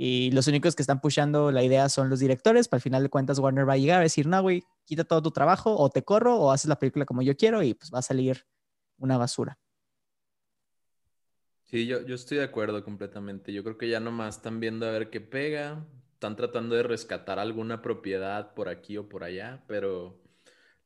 Y los únicos que están pushando la idea son los directores. Para al final de cuentas, Warner va a llegar a decir, no, güey, quita todo tu trabajo, o te corro, o haces la película como yo quiero, y pues va a salir una basura. Sí, yo, yo estoy de acuerdo completamente. Yo creo que ya nomás están viendo a ver qué pega. Están tratando de rescatar alguna propiedad por aquí o por allá, pero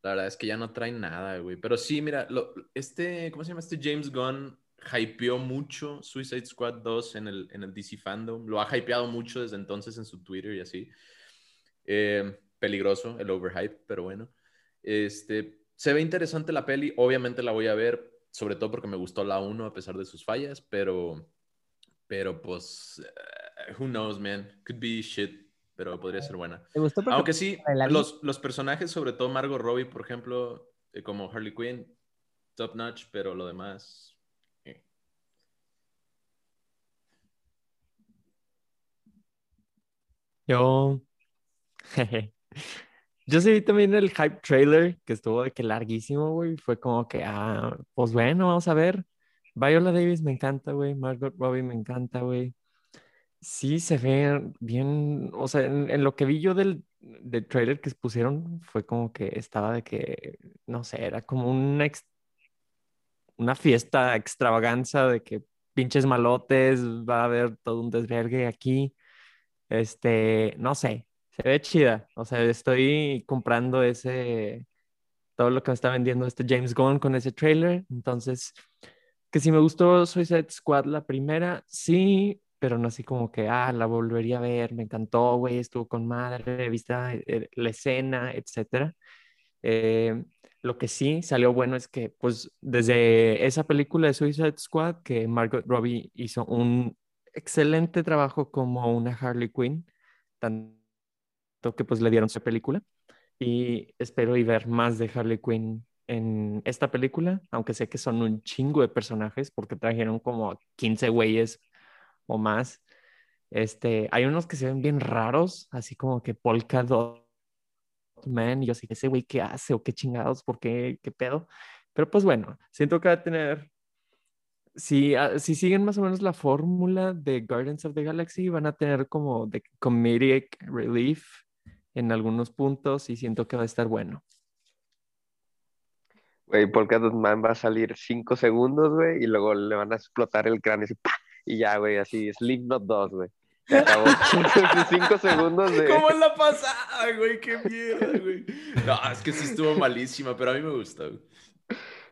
la verdad es que ya no traen nada, güey. Pero sí, mira, lo- este, ¿cómo se llama? Este James Gunn hypeó mucho Suicide Squad 2 en el, en el DC Fandom. Lo ha hypeado mucho desde entonces en su Twitter y así. Eh, peligroso el overhype, pero bueno. Este, se ve interesante la peli. Obviamente la voy a ver, sobre todo porque me gustó la 1 a pesar de sus fallas, pero, pero pues, eh, who knows, man. Could be shit, pero podría ser buena. ¿Te gustó? Aunque sí, los, los personajes, sobre todo Margot Robbie, por ejemplo, eh, como Harley Quinn, top notch, pero lo demás. eh. Yo. [LAUGHS] jeje. Yo sí vi también el hype trailer que estuvo de que larguísimo, güey. Fue como que, ah, pues bueno, vamos a ver. Viola Davis me encanta, güey. Margot Robbie me encanta, güey. Sí, se ve bien. O sea, en, lo que vi yo del, del trailer que pusieron, fue como que estaba de que, no sé, era como una, ex- una fiesta extravaganza de que pinches malotes, va a haber todo un desvergue aquí. Este, no sé, se ve chida. O sea, estoy comprando ese, todo lo que me está vendiendo este James Gunn con ese trailer. Entonces, que si me gustó Suicide Squad la primera, sí, pero no así como que, ah, la volvería a ver, me encantó, güey, estuvo con madre, viste eh, la escena, etcétera. Eh, lo que sí salió bueno es que, pues, desde esa película de Suicide Squad, que Margot Robbie hizo un excelente trabajo como una Harley Quinn, tanto que pues le dieron su película. Y espero y ver más de Harley Quinn en esta película, aunque sé que son un chingo de personajes, porque trajeron como 15 güeyes o más. Este, hay unos que se ven bien raros, así como que Polka Dot Man, y yo así, ese güey, ¿qué hace? ¿O qué chingados? ¿Por qué? ¿Qué pedo? Pero pues bueno, siento que va a tener si, ah, si siguen más o menos la fórmula de Guardians of the Galaxy, van a tener como de comedic relief en algunos puntos y siento que va a estar bueno. Güey, Polka Dot Man va a salir cinco segundos, güey, y luego le van a explotar el cráneo así, ¡pah! y ya, güey, así, Slipknot 2, güey. Se acabó. [LAUGHS] [LAUGHS] cinco segundos de... ¿Cómo en la pasada, güey? ¡Qué mierda, güey! No, es que sí estuvo malísima, pero a mí me gusta, güey.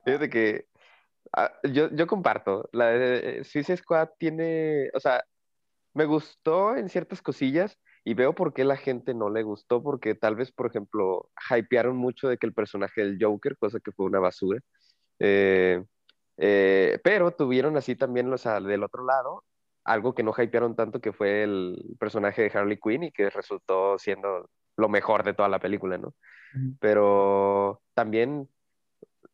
Fíjate que ah, yo, yo comparto. La de Suicide Squad tiene, o sea, me gustó en ciertas cosillas y veo por qué la gente no le gustó, porque tal vez, por ejemplo, hypearon mucho de que el personaje del Joker, cosa que fue una basura. Eh, eh, pero tuvieron así también, o sea, del otro lado, algo que no hypearon tanto, que fue el personaje de Harley Quinn y que resultó siendo lo mejor de toda la película, ¿no? Pero también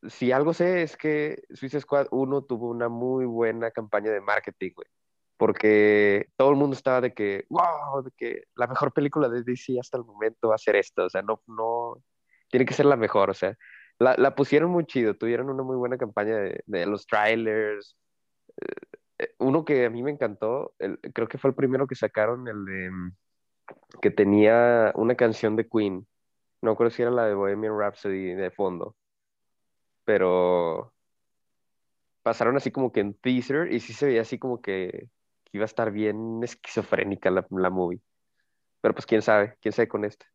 si algo sé es que Suicide Squad 1 tuvo una muy buena campaña de marketing, güey. Porque todo el mundo estaba de que, wow, de que la mejor película de DC hasta el momento va a ser esta. O sea, no, no, tiene que ser la mejor. O sea, la, la pusieron muy chido, tuvieron una muy buena campaña de, de los trailers. Eh, eh, uno que a mí me encantó, creo que fue el primero que sacaron, el de mm, que tenía una canción de Queen. No creo si era la de Bohemian Rhapsody de fondo. Pero pasaron así como que en teaser y sí se veía así como que, que iba a estar bien esquizofrénica la, la movie. Pero pues quién sabe, quién sabe con esta.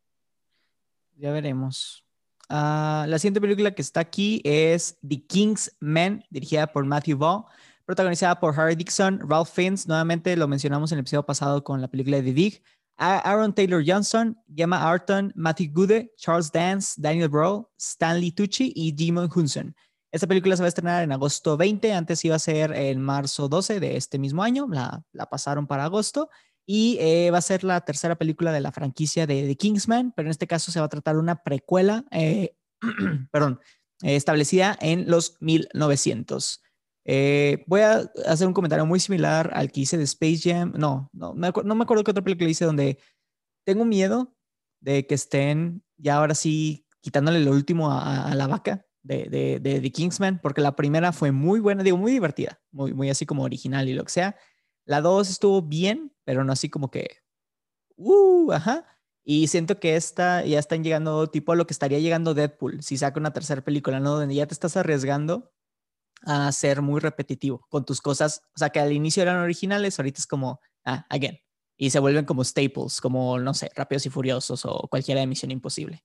Ya veremos. Ah, la siguiente película que está aquí es The King's Men, dirigida por Matthew Vaughn, protagonizada por Harry Dixon, Ralph Fiennes, nuevamente lo mencionamos en el episodio pasado con la película de The Dig, Aaron Taylor Johnson, Gemma Arton, Matthew Gude, Charles Dance, Daniel Brawl, Stanley Tucci y Jimon Hunson. Esta película se va a estrenar en agosto 20, antes iba a ser en marzo 12 de este mismo año, la, la pasaron para agosto y eh, va a ser la tercera película de la franquicia de The Kingsman, pero en este caso se va a tratar de una precuela, eh, [CLEARS THROAT] perdón, eh, establecida en los 1900. voy a hacer un comentario muy similar al que hice de Space Jam. No, no, me no me acuerdo qué otra película hice donde tengo miedo de que estén ya ahora sí quitándole lo último a, la vaca de, de, de, The Kingsman, porque la primera fue muy buena, digo, muy divertida, muy, muy así como original y lo que sea. La 2 estuvo bien, pero no así como que, uh, ajá. Y siento que esta ya están llegando tipo a lo que estaría llegando Deadpool si saca una tercera película, ¿no? Donde ya te estás arriesgando a ser muy repetitivo con tus cosas. O sea, que al inicio eran originales, ahorita es como, ah, again. Y se vuelven como staples, como, no sé, Rápidos y Furiosos o cualquiera de Misión Imposible.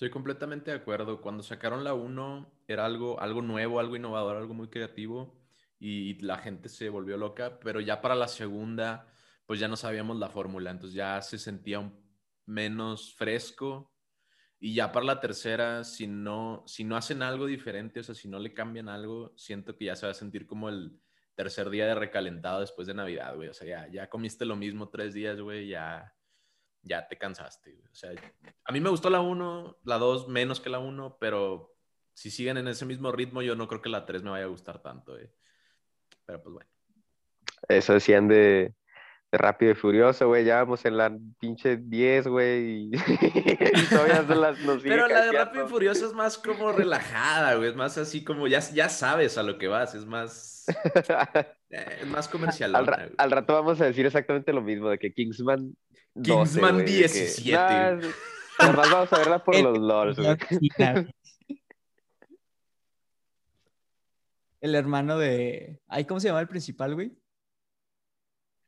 Estoy completamente de acuerdo. Cuando sacaron la 1 era algo, algo nuevo, algo innovador, algo muy creativo y la gente se volvió loca, pero ya para la segunda, pues ya no sabíamos la fórmula, entonces ya se sentía menos fresco. Y ya para la tercera, si no, si no hacen algo diferente, o sea, si no le cambian algo, siento que ya se va a sentir como el tercer día de recalentado después de Navidad, güey. O sea, ya, ya comiste lo mismo tres días, güey, ya, ya te cansaste. O sea, a mí me gustó la uno, la dos menos que la uno, pero si siguen en ese mismo ritmo, yo no creo que la tres me vaya a gustar tanto, güey. Pero pues bueno. Eso decían de, Rápido y Furioso, güey. Ya vamos en la pinche 10, güey. Y, [LAUGHS] todavía las Pero la de Rápido y Furioso es más como relajada, güey. Es más así como ya, ya sabes a lo que vas. Es más. [LAUGHS] Eh, es más comercial. Al, rato vamos a decir exactamente lo mismo: de que Kingsman. Kingsman 17. Además, vamos a verla por los LOLs, güey. [LAUGHS] el hermano de. Ay, ¿cómo se llama el principal, güey?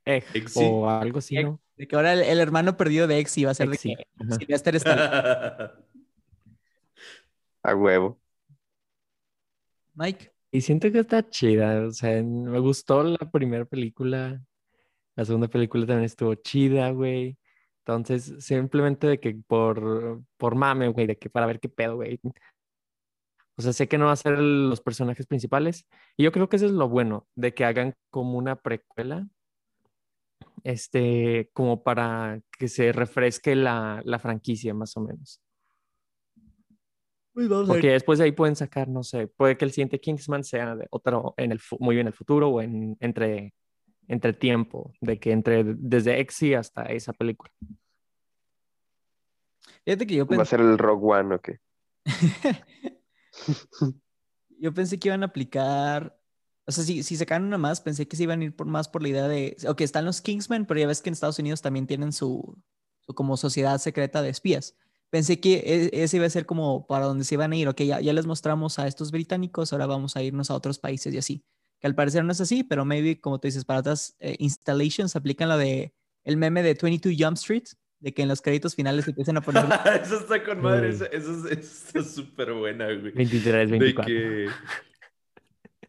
Egg, o algo así, ¿no? De que ahora el, hermano perdido de Ex iba a ser de que Sylvester [LAUGHS] está. a huevo. Mike. Y siento que está chida. O sea, me gustó la primera película. La segunda película también estuvo chida, güey. Entonces, simplemente de que por, por mame, güey, de que para ver qué pedo, güey. O sea, sé que no va a ser los personajes principales. Y yo creo que eso es lo bueno, de que hagan como una precuela, este, como para que se refresque la, franquicia, más o menos. Pues Porque después de ahí pueden sacar, no sé, puede que el siguiente Kingsman sea de otro, en el, muy bien en el futuro o en, entre, entre tiempo, de que entre desde Exy hasta esa película. Fíjate que yo ¿Va a ser el Rogue One o qué? [LAUGHS] Yo pensé que iban a aplicar, o sea, si, si sacaron una más, pensé que se iban a ir por más por la idea de, ok, están los Kingsmen, pero ya ves que en Estados Unidos también tienen su, como sociedad secreta de espías. Pensé que e, ese iba a ser como para donde se iban a ir, ok, ya, ya les mostramos a estos británicos, ahora vamos a irnos a otros países y así. Que al parecer no es así, pero maybe, como tú dices, para otras eh, installations aplican la de el meme de 22 Jump Street, de que en los créditos finales empiecen a [LAUGHS] poner. eso está con madre, eso, es súper buena, güey. 23, 24.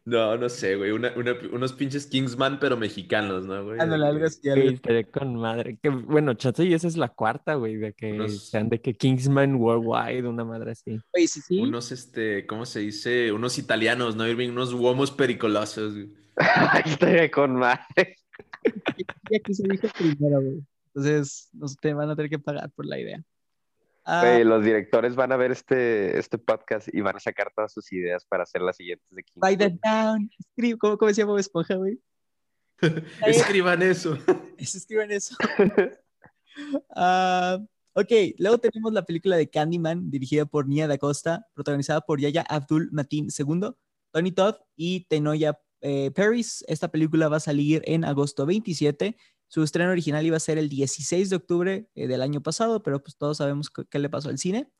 No, no sé, güey. unos pinches Kingsman, pero mexicanos, ¿no, güey? Ándale, algo así. Estaré con madre. Que, bueno, chato, y esa es la cuarta, güey, de que sean de que Kingsman Worldwide, una madre así. Oye, sí, sí. Unos, este, ¿cómo se dice? Unos italianos, ¿no, Irving? Unos huomos pericolosos, güey. [LAUGHS] Estaré con madre. y aquí se dijo primero, güey. Entonces, nos te van a tener que pagar por la idea. Ah, los directores van a ver este, este podcast y van a sacar todas sus ideas para hacer las siguientes de King. Write that down. ¿Cómo, ¿Cómo decía Bob Esponja, güey? [LAUGHS] Escriban eso. [LAUGHS] Escriban eso. uh, [LAUGHS] ok, luego tenemos la película de Candyman, dirigida por Nia Da Costa, protagonizada por Yaya Abdul Mateen II, Tony Todd y Tenoya eh, Paris. Esta película va a salir en agosto 27 Su estreno original iba a ser el 16 de octubre eh, del año pasado, pero pues todos sabemos qué, le pasó al cine.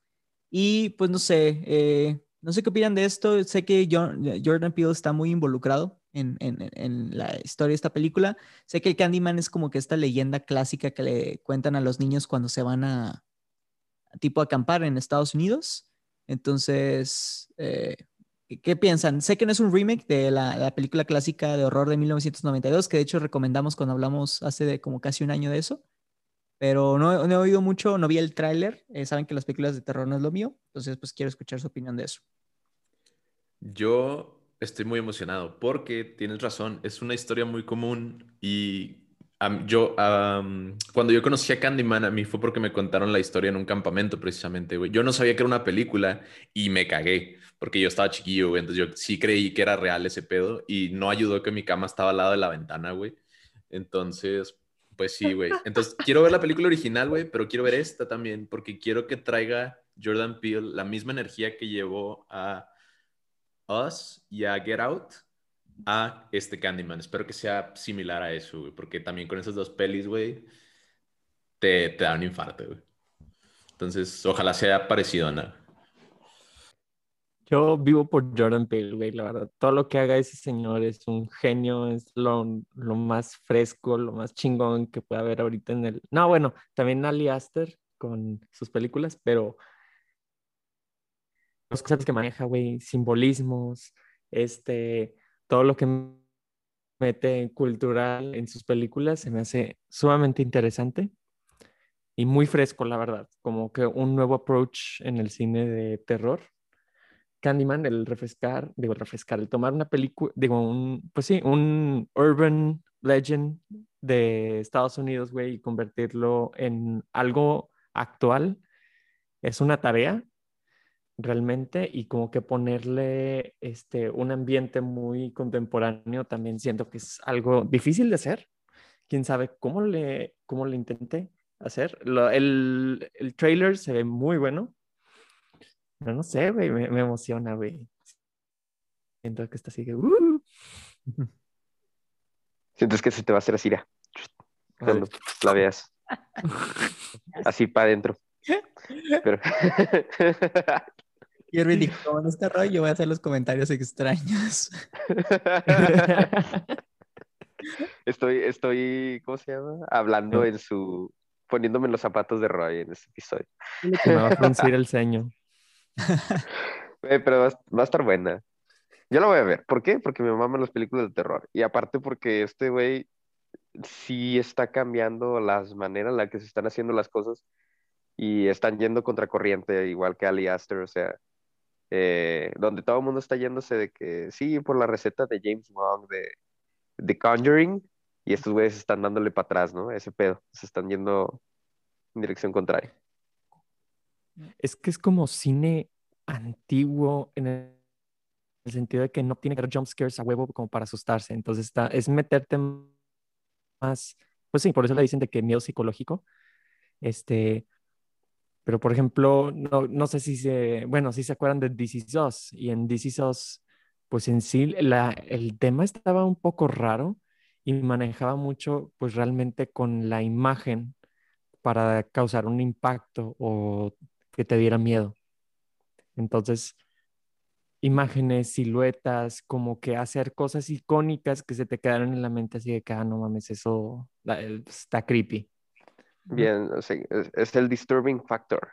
Y pues no sé, eh, no sé qué opinan de esto. Sé que John- Jordan Peele está muy involucrado en, en- en la historia de esta película. Sé que el Candyman es como que esta leyenda clásica que le cuentan a los niños cuando se van a tipo acampar en Estados Unidos. Entonces, eh, ¿qué- ¿qué piensan? Sé que no es un remake de la, la película clásica de horror de 1992, que de hecho recomendamos cuando hablamos hace de como casi un año de eso. Pero no, no he oído mucho, no vi el tráiler. eh, saben que las películas de terror no es lo mío. Entonces, pues quiero escuchar su opinión de eso. Yo estoy muy emocionado porque tienes razón, es una historia muy común y am- yo, am, cuando yo conocí a Candyman, a mí fue porque me contaron la historia en un campamento precisamente, güey. Yo no sabía que era una película y me cagué porque yo estaba chiquillo, güey. Entonces yo sí creí que era real ese pedo y no ayudó que mi cama estaba al lado de la ventana, güey. Entonces, pues sí, güey. Entonces [LAUGHS] quiero ver la película original, güey, pero quiero ver esta también porque quiero que traiga Jordan Peele la misma energía que llevó a Us y a Get Out a este Candyman. Espero que sea similar a eso, güey, porque también con esas dos pelis, güey, te, te da un infarto, güey. Entonces, ojalá sea parecido a nada. Yo vivo por Jordan Peele, güey, la verdad. Todo lo que haga ese señor es un genio, es lo, lo más fresco, lo más chingón que puede haber ahorita en el... No, bueno, también Ali Aster con sus películas, pero los cosas que maneja, güey, simbolismos, este, todo lo que mete cultural en sus películas se me hace sumamente interesante y muy fresco, la verdad, como que un nuevo approach en el cine de terror. Candyman, el refrescar, digo, el refrescar, el tomar una película, digo, un, pues sí, un urban legend de Estados Unidos, güey, y convertirlo en algo actual, es una tarea realmente, y como que ponerle este, un ambiente muy contemporáneo también siento que es algo difícil de hacer. Quién sabe cómo le, cómo le intenté hacer. Lo- el, el trailer se ve muy bueno. No, no sé, güey, me, me emociona, güey. Siento que está así que... "Uh". [LAUGHS] Sientes que se te va a hacer así, Ay, cuando la veas. [LAUGHS] Así para adentro. Pero... Y Irving dijo, como en este rollo voy a hacer los comentarios extraños. [LAUGHS] estoy, estoy, ¿cómo se llama? Hablando en su, poniéndome en los zapatos de Roy en este episodio. me va a fruncir el ceño. [LAUGHS] Pero va, va a estar buena. Yo la voy a ver. ¿Por qué? Porque me maman las películas de terror. Y aparte porque este güey sí está cambiando las maneras en las que se están haciendo las cosas y están yendo contracorriente, igual que Ali Aster, o sea, eh, donde todo el mundo está yéndose de que sí, por la receta de James Wong de, de Conjuring, y estos güeyes están dándole para atrás, ¿no? Ese pedo, se están yendo en dirección contraria. Es que es como cine antiguo en el sentido de que no tiene que haber jump scares a huevo como para asustarse. Entonces está, es meterte más, pues sí, por eso le dicen de que miedo psicológico. Este, pero por ejemplo, no, no sé si se, bueno, si se acuerdan de This Is Us, y en This Is Us, pues en sí la, el tema estaba un poco raro y manejaba mucho, pues realmente con la imagen para causar un impacto o que te diera miedo. Entonces, imágenes, siluetas, como que hacer cosas icónicas que se te quedaron en la mente así de que, ah, no mames, eso está creepy. Bien, es, es el disturbing factor.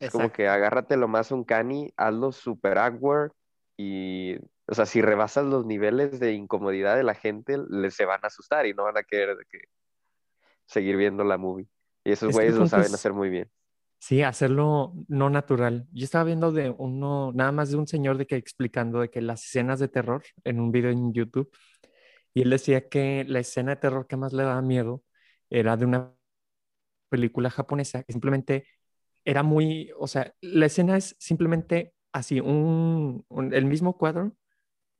Es como que agárrate lo más uncanny, hazlo super awkward y, o sea, si rebasas los niveles de incomodidad de la gente, les se van a asustar y no van a querer que seguir viendo la movie. Y esos güeyes lo saben hacer muy bien. Sí, hacerlo no natural. Yo estaba viendo de uno, nada más de un señor de que explicando de que las escenas de terror en un video en YouTube, y él decía que la escena de terror que más le daba miedo era de una película japonesa que simplemente era muy, o sea, la escena es simplemente así, un, un- el mismo cuadro.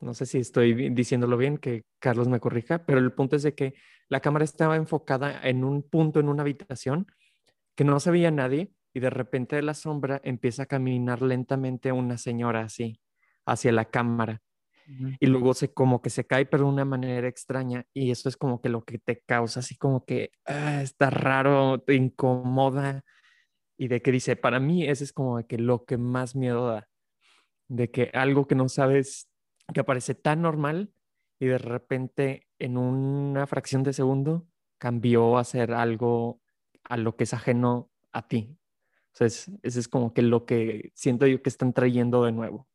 No sé si estoy diciéndolo bien, que Carlos me corrija, pero el punto es de que la cámara estaba enfocada en un punto en una habitación que no se veía nadie y de repente de la sombra empieza a caminar lentamente una señora así hacia la cámara y luego se como que se cae pero de una manera extraña y eso es como que lo que te causa así como que ah, está raro, te incomoda y de que dice, para mí ese es como que lo que más miedo da, de que algo que no sabes que aparece tan normal y de repente en una fracción de segundo cambió a ser algo a lo que es ajeno a ti. O sea, ese es como que lo que siento yo que están trayendo de nuevo.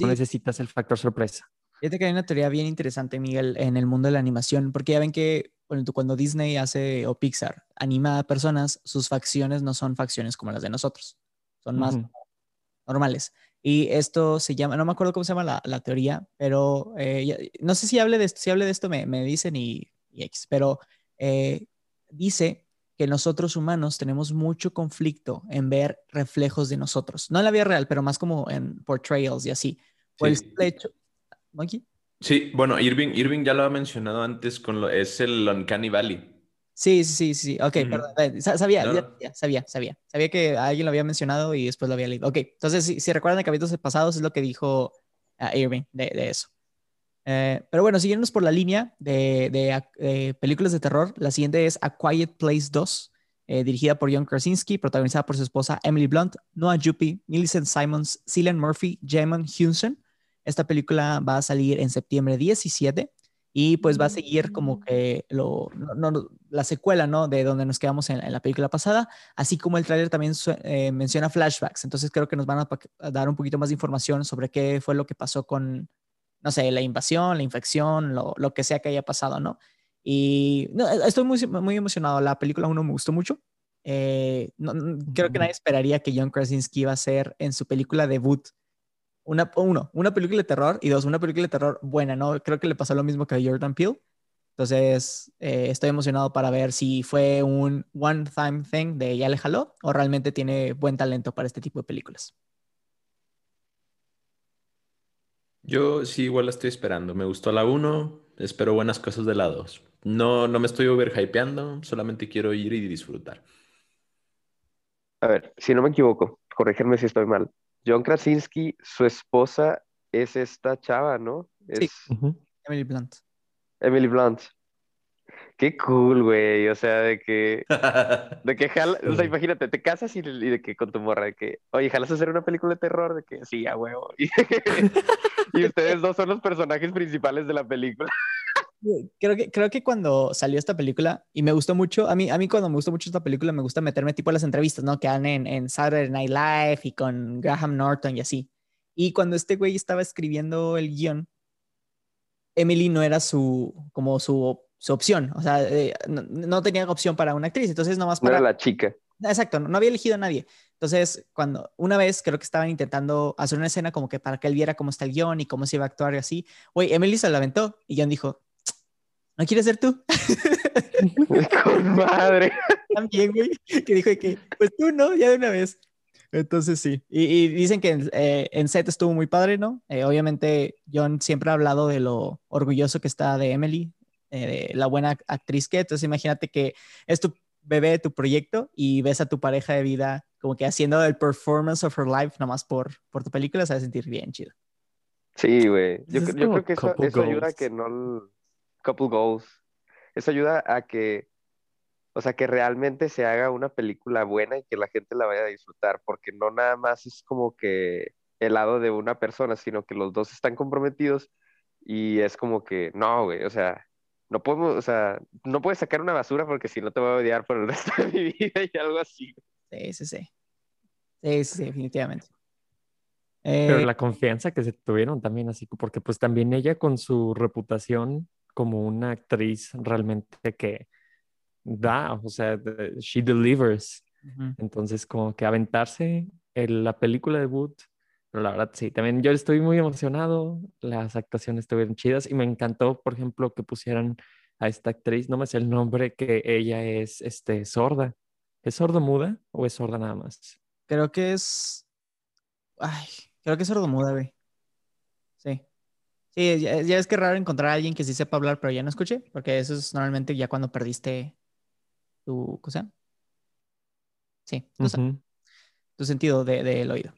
No necesitas el factor sorpresa. Fíjate que hay una teoría bien interesante, Miguel, en el mundo de la animación, porque ya ven que cuando Disney hace o Pixar anima a personas, sus facciones no son facciones como las de nosotros, son más normales. Y esto se llama, no me acuerdo cómo se llama la, teoría, pero eh, no sé si hable de esto, si hable de esto me, me dicen y, y X, pero eh, dice que nosotros humanos tenemos mucho conflicto en ver reflejos de nosotros, no en la vida real, pero más como en portrayals y así. Sí. Sí, bueno, Irving, Irving ya lo ha mencionado antes con lo, es el Uncanny Valley. Sí, sí, sí, sí. Ok, perdón. Sabía, sabía, sabía. Sabía que alguien lo había mencionado y después lo había leído. Ok, entonces si, si recuerdan de capítulos pasados es lo que dijo uh, Irving de, de eso. Eh, pero bueno, siguiendo por la línea de, de películas de terror, la siguiente es A Quiet Place 2, eh, dirigida por John Krasinski, protagonizada por su esposa Emily Blunt, Noah Juppy, Millicent Simons, Cillian Murphy, Jamon Hewson. Esta película va a salir en septiembre 17 y pues va a seguir como mm. que lo, la secuela, ¿no? De donde nos quedamos en, la película pasada, así como el tráiler también eh, menciona flashbacks, entonces creo que nos van a, dar un poquito más de información sobre qué fue lo que pasó con, no sé, la invasión, la infección, lo, lo que sea que haya pasado, ¿no? Y no, e, estoy muy, muy emocionado, la película uno me gustó mucho. Eh, creo que nadie esperaría que John Krasinski iba a ser en su película debut una, uno, una película de terror y dos, una película de terror buena, ¿no? Creo que le pasó lo mismo que a Jordan Peele. Entonces, eh, estoy emocionado para ver si fue un one-time thing de ya le jaló o realmente tiene buen talento para este tipo de películas. Yo sí, igual la estoy esperando. Me gustó la 1, espero buenas cosas de la 2. No, no me estoy overhypeando, solamente quiero ir y disfrutar. A ver, si no me equivoco, corrígeme si estoy mal. John Krasinski, su esposa es esta chava, ¿no? Sí, Emily Blunt. Emily Blunt. Qué cool, güey. O sea, de que. [LAUGHS] De que jala. O sea, imagínate, te casas y, de que con tu morra, de que, oye, jalas a hacer una película de terror, de que sí, a huevo. [LAUGHS] Y, [LAUGHS] ustedes dos son los personajes principales de la película. Creo que, creo que cuando salió esta película, y me gustó mucho, a mí, a mí cuando me gustó mucho esta película, me gusta meterme tipo a las entrevistas, ¿no? Que dan en, en Saturday Night Live y con Graham Norton y así. Y cuando este güey estaba escribiendo el guion, Emily no era su, como su, su opción, o sea, eh, no, tenía opción para una actriz, entonces nomás para... No era la chica. Exacto, no, había elegido a nadie. Entonces, cuando una vez creo que estaban intentando hacer una escena como que para que él viera cómo está el guion y cómo se iba a actuar y así, güey, Emily se la aventó y John dijo, ¿no quieres ser tú? [LAUGHS] Con madre. También, güey, que dijo que, pues tú, ¿no? Ya de una vez. Entonces sí, y, dicen que eh, en set estuvo muy padre, ¿no? Eh, obviamente John siempre ha hablado de lo orgulloso que está de Emily, eh, la buena actriz que, entonces imagínate que es tu bebé, tu proyecto, y ves a tu pareja de vida como que haciendo el performance of her life nomás por, por tu película, se va a sentir bien chido. Sí, güey. Yo, yo creo que eso, eso ayuda a que no couple goals. Eso ayuda a que, o sea, que realmente se haga una película buena y que la gente la vaya a disfrutar, porque no nada más es como que el lado de una persona, sino que los dos están comprometidos y es como que, no, güey, o sea, no podemos, o sea, no puedes sacar una basura porque si no te voy a odiar por el [LAUGHS] resto de mi vida y algo así. Sí, sí, sí. Sí, sí, definitivamente. Pero eh, la confianza que se tuvieron también, así, porque pues también ella con su reputación como una actriz realmente que da, o sea, she delivers. Entonces, como que aventarse en la película de Wood, pero la verdad sí, también yo estoy muy emocionado, las actuaciones estuvieron chidas y me encantó, por ejemplo, que pusieran a esta actriz, no me sé el nombre, que ella es este, sorda. ¿Es sordo muda o es sorda nada más? Creo que es. Ay, creo que es sordo muda, güey. Sí. Sí, ya, es que raro encontrar a alguien que sí sepa hablar, pero ya no escuche, porque eso es normalmente ya cuando perdiste tu cosa. Sí, tu, sentido del de, oído.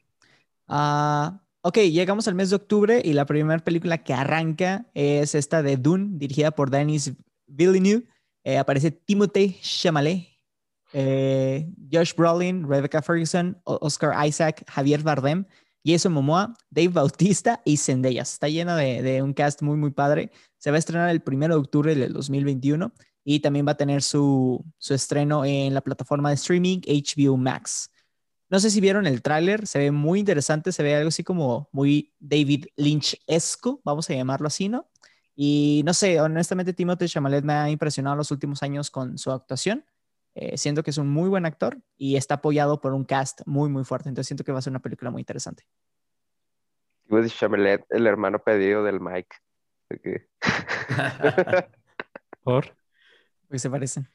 Ah, Ok, llegamos al mes de octubre y la primera película que arranca es esta de Dune, dirigida por Denis Villeneuve. Eh, aparece Timothée Chalamet, eh, Josh Brolin, Rebecca Ferguson, Oscar Isaac, Javier Bardem, Jason Momoa, Dave Bautista y Zendaya. Está llena de, de un cast muy, muy padre. Se va a estrenar el 1 de octubre del 2021 y también va a tener su, su estreno en la plataforma de streaming HBO Max. No sé si vieron el tráiler, se ve muy interesante, se ve algo así como muy David Lynch-esco, vamos a llamarlo así, ¿no? Y no sé, honestamente Timothée Chalamet me ha impresionado los últimos años con su actuación. Eh, siento que es un muy buen actor y está apoyado por un cast muy, muy fuerte. Entonces siento que va a ser una película muy interesante. Timothée Chalamet, el hermano pedido del Mike. Que- [LAUGHS] ¿Por? Porque se parecen.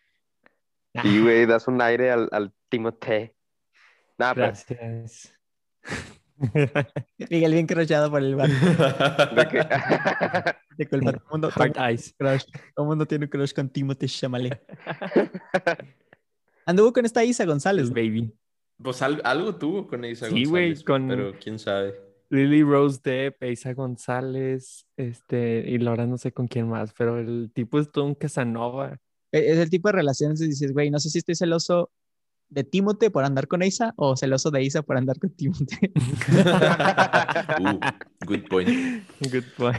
Y, güey, das un aire al, al Timothée. Nah, pero Gracias. [LAUGHS] Miguel bien crushado por el bar. de [LAUGHS] De culpa. Todo el mundo, todo Hard eyes. crush. Todo el mundo tiene un crush con Timothée Chalamet. Anduvo con esta Isa González. ¿no? Baby. Pues al- algo tuvo con Isa Sí, güey, González, con- pero quién sabe. Lily Rose Depp, Isa González, este, y Laura no sé con quién más, pero el tipo es todo un Casanova. E- Es el tipo de relaciones que dices, güey, no sé si estoy celoso de Timote por andar con Isa o celoso de Isa por andar con Timote. [LAUGHS] Uh, good point. Good point.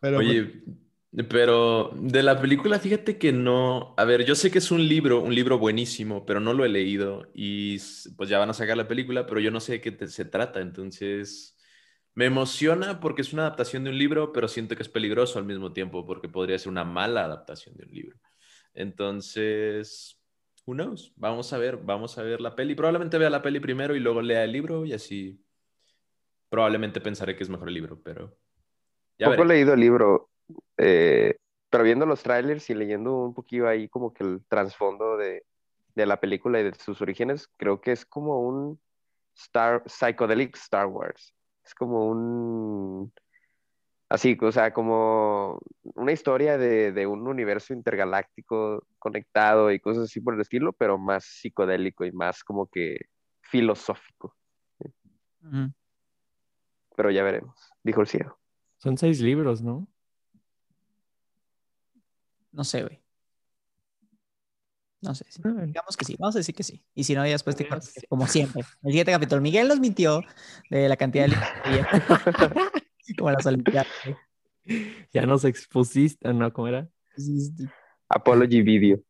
Pero, Oye, pero de la película, fíjate que no. A ver, yo sé que es un libro, un libro buenísimo, pero no lo he leído y pues ya van a sacar la película, pero yo no sé de qué te- se trata. Entonces, me emociona porque es una adaptación de un libro, pero siento que es peligroso al mismo tiempo porque podría ser una mala adaptación de un libro. Entonces, who knows? Vamos a ver, vamos a ver la peli. Probablemente vea la peli primero y luego lea el libro y así probablemente pensaré que es mejor el libro, pero ya Poco he leído el libro, eh, pero viendo los trailers y leyendo un poquito ahí como que el trasfondo de, de la película y de sus orígenes, creo que es como un Star, psychedelic Star Wars. Es como un... Así, o sea, como una historia de, de un universo intergaláctico conectado y cosas así por el estilo, pero más psicodélico y más como que filosófico. Pero ya veremos, dijo el ciego. Son seis libros, ¿no? no sé, güey. No sé. sí. Ah, Digamos que sí, vamos a decir que sí. Y si no, ya después te como siempre. El siguiente capítulo, Miguel nos mintió de la cantidad de libros. [LAUGHS] [LAUGHS] como las Olimpiadas. güey. Ya nos expusiste, ¿no? ¿Cómo era? Apology Video.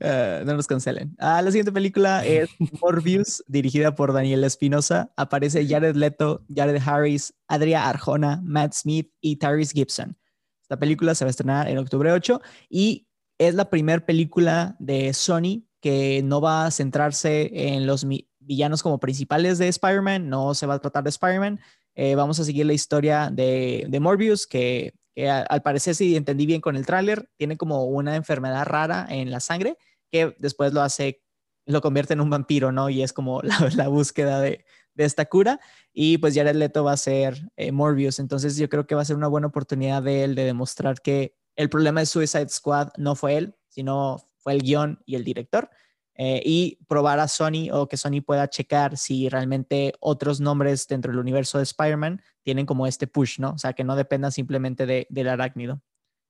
Eh, [LAUGHS] no nos cancelen. Ah, la siguiente película es [LAUGHS] Morbius, dirigida por Daniel Espinosa. Aparece Jared Leto, Jared Harris, Adria Arjona, Matt Smith y Tyrese Gibson. Esta película se va a estrenar en octubre 8 y es la primera película de Sony que no va a centrarse en los villanos como principales de Spider-Man, no se va a tratar de Spider-Man. Eh, vamos a seguir la historia de, Morbius, que, al parecer, si entendí bien con el tráiler, tiene como una enfermedad rara en la sangre que después lo hace, lo convierte en un vampiro, ¿no? Y es como [LAUGHS] la, búsqueda de, de esta cura. Y pues Jared Leto va a ser eh, Morbius, entonces yo creo que va a ser una buena oportunidad de él de demostrar que el problema de Suicide Squad no fue él, sino fue el guion y el director. Eh, y probar a Sony o que Sony pueda checar si realmente otros nombres dentro del universo de Spider-Man tienen como este push, ¿no? O sea, que no dependan simplemente de, del arácnido.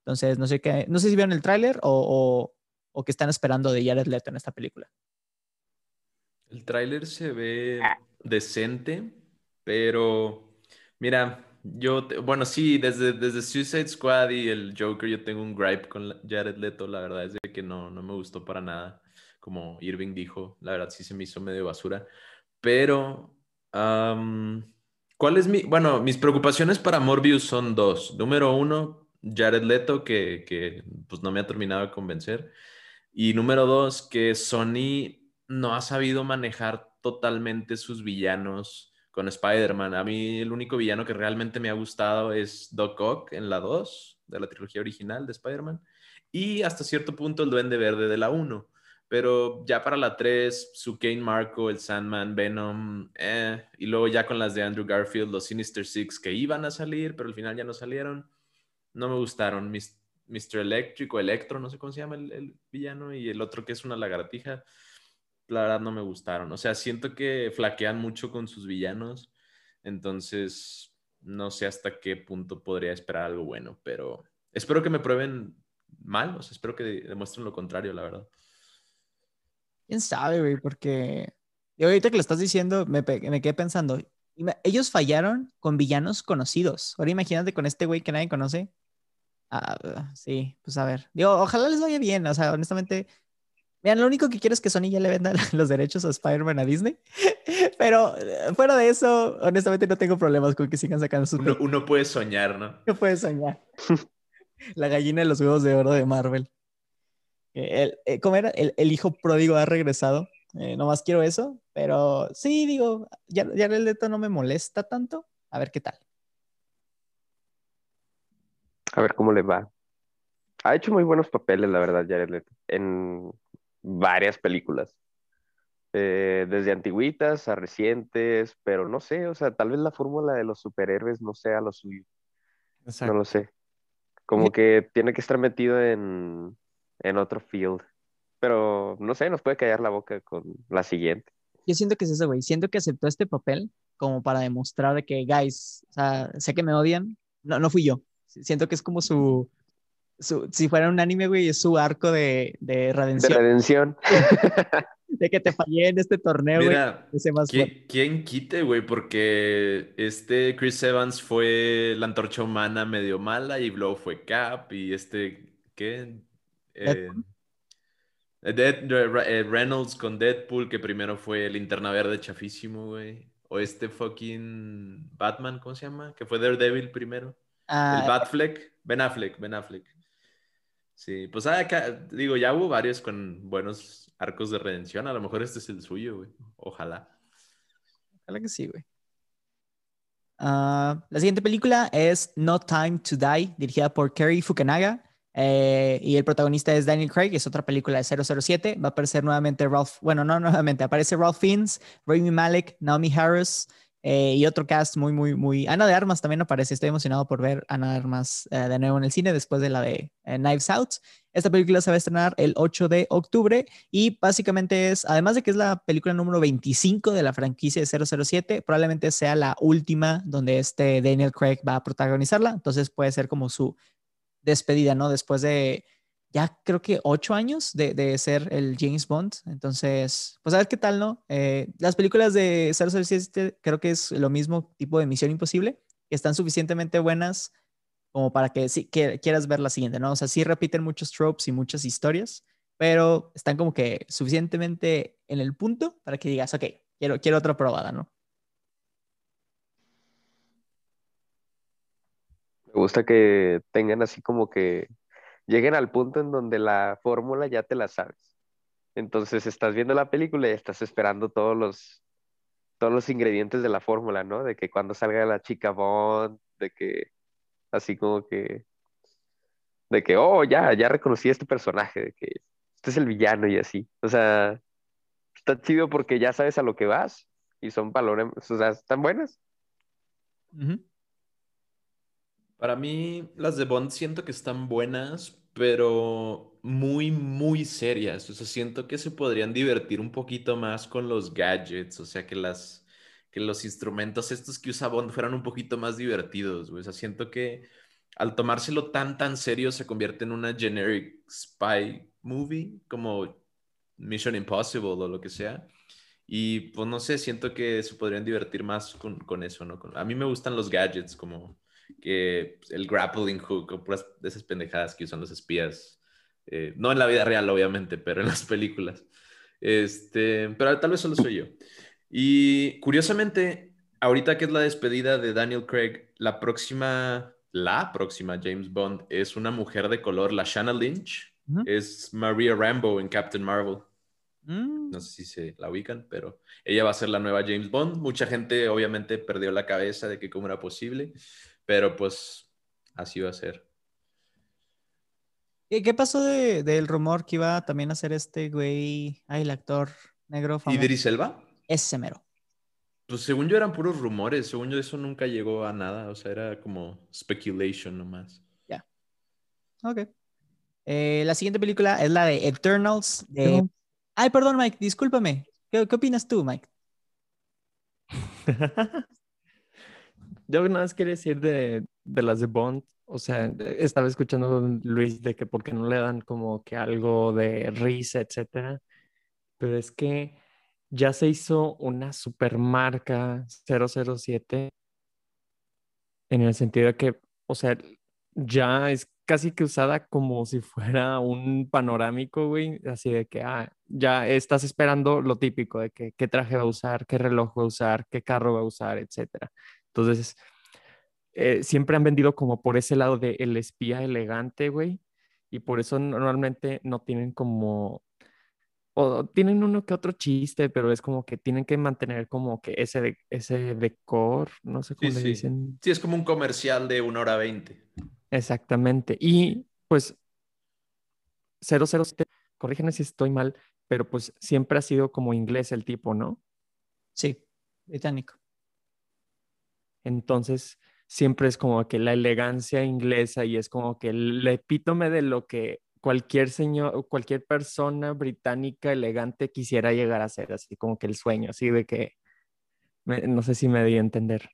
Entonces, no sé qué, no sé si vieron el tráiler o, o, o qué están esperando de Jared Leto en esta película. El tráiler se ve decente, pero mira, yo, te- bueno, sí, desde, desde Suicide Squad y el Joker yo tengo un gripe con Jared Leto, la verdad es de que no, no me gustó para nada, como Irving dijo, la verdad sí se me hizo medio basura, pero, am, ¿cuál es mi, bueno, mis preocupaciones para Morbius son dos. Número uno, Jared Leto, que, que pues no me ha terminado de convencer. Y número dos, que Sony no ha sabido manejar totalmente sus villanos con Spider-Man. A mí el único villano que realmente me ha gustado es Doc Ock en la 2 de la trilogía original de Spider-Man y hasta cierto punto el Duende Verde de la 1. Pero ya para la 3, su Kane Marco, el Sandman, Venom, eh, y luego ya con las de Andrew Garfield, los Sinister Six que iban a salir, pero al final ya no salieron, no me gustaron. Mis- Mr. Electric Electro, no sé cómo se llama el, el villano, y el otro que es una lagartija. la verdad no me gustaron. O sea, siento que flaquean mucho con sus villanos. Entonces, no sé hasta qué punto podría esperar algo bueno, pero espero que me prueben mal. Espero que demuestren lo contrario, la verdad. ¿Quién sabe, güey? Porque yo ahorita que lo estás diciendo, me, me quedé pensando, ellos fallaron con villanos conocidos. Ahora imagínate con este güey que nadie conoce. Ah, sí, pues a ver. Digo, ojalá les vaya bien. O sea, honestamente, vean, lo único que quiero es que Sony ya le venda [LAUGHS] los derechos a Spider-Man a Disney. [LAUGHS] Pero eh, fuera de eso, honestamente no tengo problemas con que sigan sacando sus Uno, uno puede soñar, ¿no? [LAUGHS] ¿Qué puedes soñar? La gallina de los huevos de oro de Marvel. El, eh, ¿Cómo era? El, el hijo pródigo ha regresado. Eh, nomás quiero eso. Pero sí, digo, ya, ya el Leto no me molesta tanto. A ver qué tal. A ver cómo le va. Ha hecho muy buenos papeles, la verdad, Jared Leto, en varias películas. Eh, desde antiguitas a recientes, pero no sé, o sea, tal vez la fórmula de los superhéroes no sea lo suyo, no Exacto. lo sé. Como que tiene que estar metido en, en otro field. Pero no sé, nos puede callar la boca con la siguiente. Yo siento que es eso, güey. Siento que aceptó este papel como para demostrar de que, guys, o sea, sé que me odian. No, no fui yo. Siento que es como su, su si fuera un anime, güey, es su arco de, de De redención. redención. [LAUGHS] De que te fallé en este torneo, güey. Mira, Ese más fuerte. ¿qui- ¿quién quite, güey? Porque este Chris Evans fue la antorcha humana medio mala y luego fue Cap y este, ¿qué? Eh, Dead- eh, Reynolds con Deadpool, que primero fue Linterna Verde chafísimo, güey. O este fucking Batman, ¿cómo se llama? Que fue Daredevil primero. Ah, El Batfleck, Ben Affleck, Ben Affleck. Sí, pues ah, acá, digo, ya hubo varios con buenos arcos de redención. A lo mejor este es el suyo, güey. Ojalá. Ojalá que sí, güey. Ah, la siguiente película es No Time to Die, dirigida por Kerry Fukunaga. Eh, y el protagonista es Daniel Craig, es otra película de 007. Va a aparecer nuevamente Ralph, bueno, no nuevamente, aparece Ralph Fiennes, Rami Malek, Naomi Harris eh, y otro cast muy, muy, muy. Ana de Armas también aparece. Estoy emocionado por ver Ana de Armas eh, de nuevo en el cine después de la de Knives Out. Esta película se va a estrenar el 8 de octubre y básicamente es, además de que es la película número 25 de la franquicia de 007, probablemente sea la última donde este Daniel Craig va a protagonizarla. Entonces puede ser como su despedida, ¿no? Después de ya creo que ocho años de, de ser el James Bond. Entonces, pues a ver qué tal, ¿no? Eh, las películas de 007 creo que es lo mismo tipo de Misión Imposible, que están suficientemente buenas como para que sí que quieras ver la siguiente, ¿no? O sea, sí repiten muchos tropes y muchas historias, pero están como que suficientemente en el punto para que digas, ok, quiero, quiero otra probada, ¿no? Me gusta que tengan así como que lleguen al punto en donde la fórmula ya te la sabes. Entonces estás viendo la película y estás esperando todos los, todos los ingredientes de la fórmula, ¿no? De que cuando salga la chica Bond, de que así como que, de que, oh, ya, ya reconocí a este personaje, de que este es el villano y así. O sea, está chido porque ya sabes a lo que vas y son valores, o sea, están buenas. Para mí, las de Bond siento que están buenas, pero muy, muy serias. O sea, siento que se podrían divertir un poquito más con los gadgets. O sea, que las, que los instrumentos estos que usa Bond fueran un poquito más divertidos. O sea, siento que al tomárselo tan, tan serio se convierte en una generic spy movie, como Mission Impossible o lo que sea. Y pues no sé, siento que se podrían divertir más con, con eso, ¿no? A mí me gustan los gadgets, como que pues, el grappling hook o puras de esas pendejadas que usan los espías. Eh, no en la vida real, obviamente, pero en las películas. Este, pero tal vez solo soy yo. Y curiosamente, ahorita que es la despedida de Daniel Craig, la próxima, la próxima James Bond es una mujer de color, la Shanna Lynch, Ujú. es Maria Rambo en Captain Marvel. Mm, No sé si se la ubican, pero ella va a ser la nueva James Bond. Mucha gente obviamente perdió la cabeza de que cómo era posible, pero pues así va a ser. ¿Qué, qué pasó de- del rumor que iba también a ser este güey, ay, el actor negro famoso? ¿Idris Elba? Ese mero. Pues según yo eran puros rumores, según yo eso nunca llegó a nada, o sea, era como speculation nomás. Ok. Eh, la siguiente película es la de Eternals de Ay, perdón, Mike, discúlpame. ¿Qué, qué opinas tú, Mike? [LAUGHS] Yo nada más quería decir de, de las de Bond, o sea, estaba escuchando a Luis de que porque no le dan como que algo de risa, etcétera, pero es que ya se hizo una supermarca 007 en el sentido de que, o sea, ya es casi que usada como si fuera un panorámico, güey, así de que, ah, ya estás esperando lo típico de que qué traje va a usar, qué reloj va a usar, qué carro va a usar, etcétera. Entonces, eh, siempre han vendido como por ese lado de el espía elegante, güey, y por eso normalmente no tienen como, o tienen uno que otro chiste, pero es como que tienen que mantener como que ese, de- ese decor, no sé cómo Sí, le sí. dicen. Sí, es como un comercial de una hora veinte. Exactamente. Y pues 007, corrígeme si estoy mal, pero pues siempre ha sido como inglés el tipo, ¿no? Sí, británico. Entonces, siempre es como que la elegancia inglesa y es como que el epítome de lo que cualquier señor, cualquier persona británica elegante quisiera llegar a ser, así como que el sueño, así de que, me- no sé si me di a entender.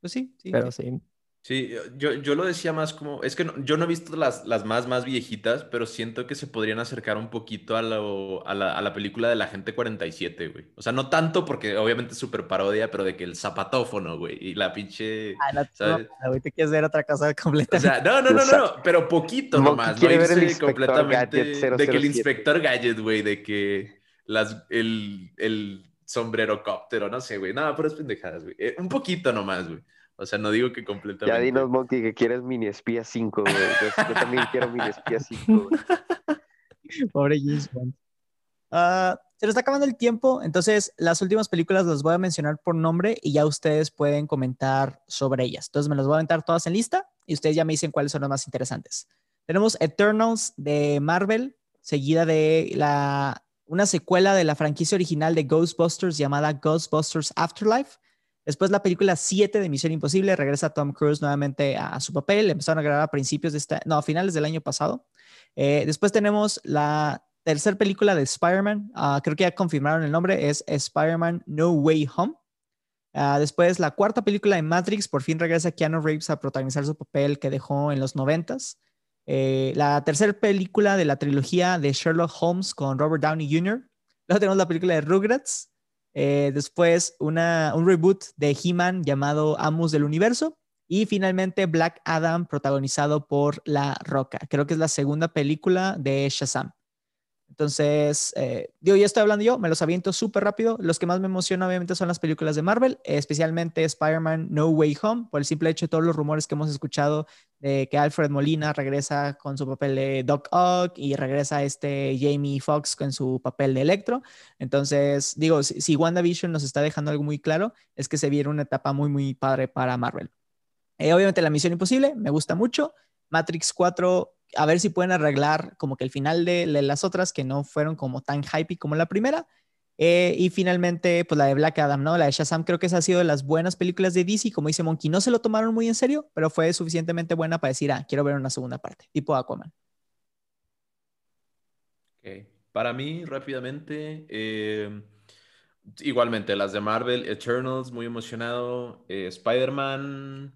Pues sí, sí. pero sí. Sí. Yo, yo lo decía más como, es que no- yo no he visto las, las más, más viejitas, pero siento que se podrían acercar un poquito a, lo- a la, a la película de la gente 47, güey. O sea, no tanto porque obviamente es súper parodia, pero de que el zapatófono, güey, y la pinche... Ah, no, ¿sabes? no, güey, te quieres ver otra cosa [LAUGHS] O completa. sea, no, no, no, no, no, pero poquito nomás, no ver el completamente Gadget de que el 007. inspector Gadget, güey, de que las, el, el sombrero cóptero, no sé, güey, no, pero es pendejadas, güey. Eh, un poquito nomás, güey. O sea, no digo que Ya completamente. dinos, Monkey, que quieres mini espía 5, güey. Yo, yo también quiero mini espía 5. [LAUGHS] Pobre James Bond. Ah, se nos está acabando el tiempo, entonces las últimas películas las voy a mencionar por nombre y ya ustedes pueden comentar sobre ellas. Entonces me las voy a aventar todas en lista y ustedes ya me dicen cuáles son las más interesantes. Tenemos Eternals de Marvel, seguida de la, una secuela de la franquicia original de Ghostbusters llamada Ghostbusters Afterlife. Después la película 7 de Misión Imposible, regresa Tom Cruise nuevamente a, su papel. Empezaron a grabar a principios de esta, no, a finales del año pasado. Eh, después tenemos la tercera película de Spider-Man. ah, creo que ya confirmaron el nombre, es Spider-Man No Way Home. Ah, después la cuarta película de Matrix, por fin regresa Keanu Reeves a protagonizar su papel que dejó en los noventas. Eh, la tercera película de la trilogía de Sherlock Holmes con Robert Downey Jr. Luego tenemos la película de Rugrats. Eh, después una, un reboot de He-Man llamado Amos del Universo. Y finalmente Black Adam protagonizado por La Roca. Creo que es la segunda película de Shazam. Entonces, eh, digo, ya estoy hablando yo, me los aviento súper rápido. Los que más me emocionan obviamente son las películas de Marvel, especialmente Spider-Man No Way Home, por el simple hecho de todos los rumores que hemos escuchado de que Alfred Molina regresa con su papel de Doc Ock y regresa este Jamie Foxx con su papel de Electro. Entonces, digo, si, si WandaVision nos está dejando algo muy claro, es que se viene una etapa muy, muy padre para Marvel. Eh, obviamente la Misión Imposible, me gusta mucho. Matrix 4, a ver si pueden arreglar como que el final de, de las otras que no fueron como tan hype como la primera. Eh, y finalmente, pues la de Black Adam, ¿no? La de Shazam creo que esa ha sido de las buenas películas de DC. Como dice Monkey, no se lo tomaron muy en serio, pero fue suficientemente buena para decir, ah, quiero ver una segunda parte, tipo Aquaman. Ok. Para mí, rápidamente, eh, igualmente las de Marvel, Eternals, muy emocionado. eh, Spider-Man,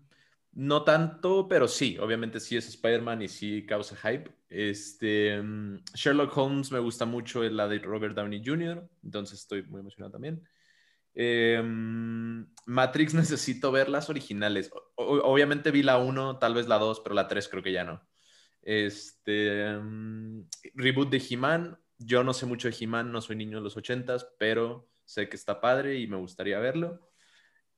no tanto, pero sí, obviamente sí es Spider-Man y sí causa hype. Este, mm, Sherlock Holmes me gusta mucho, es la de Robert Downey Jr., entonces estoy muy emocionado también. Eh, mm, Matrix [LAUGHS] necesito ver las originales. Obviamente vi la 1, tal vez la 2, pero la 3 creo que ya no. Este mm, reboot de He-Man. Yo no sé mucho de He-Man, no soy niño de los 80s, pero sé que está padre y me gustaría verlo.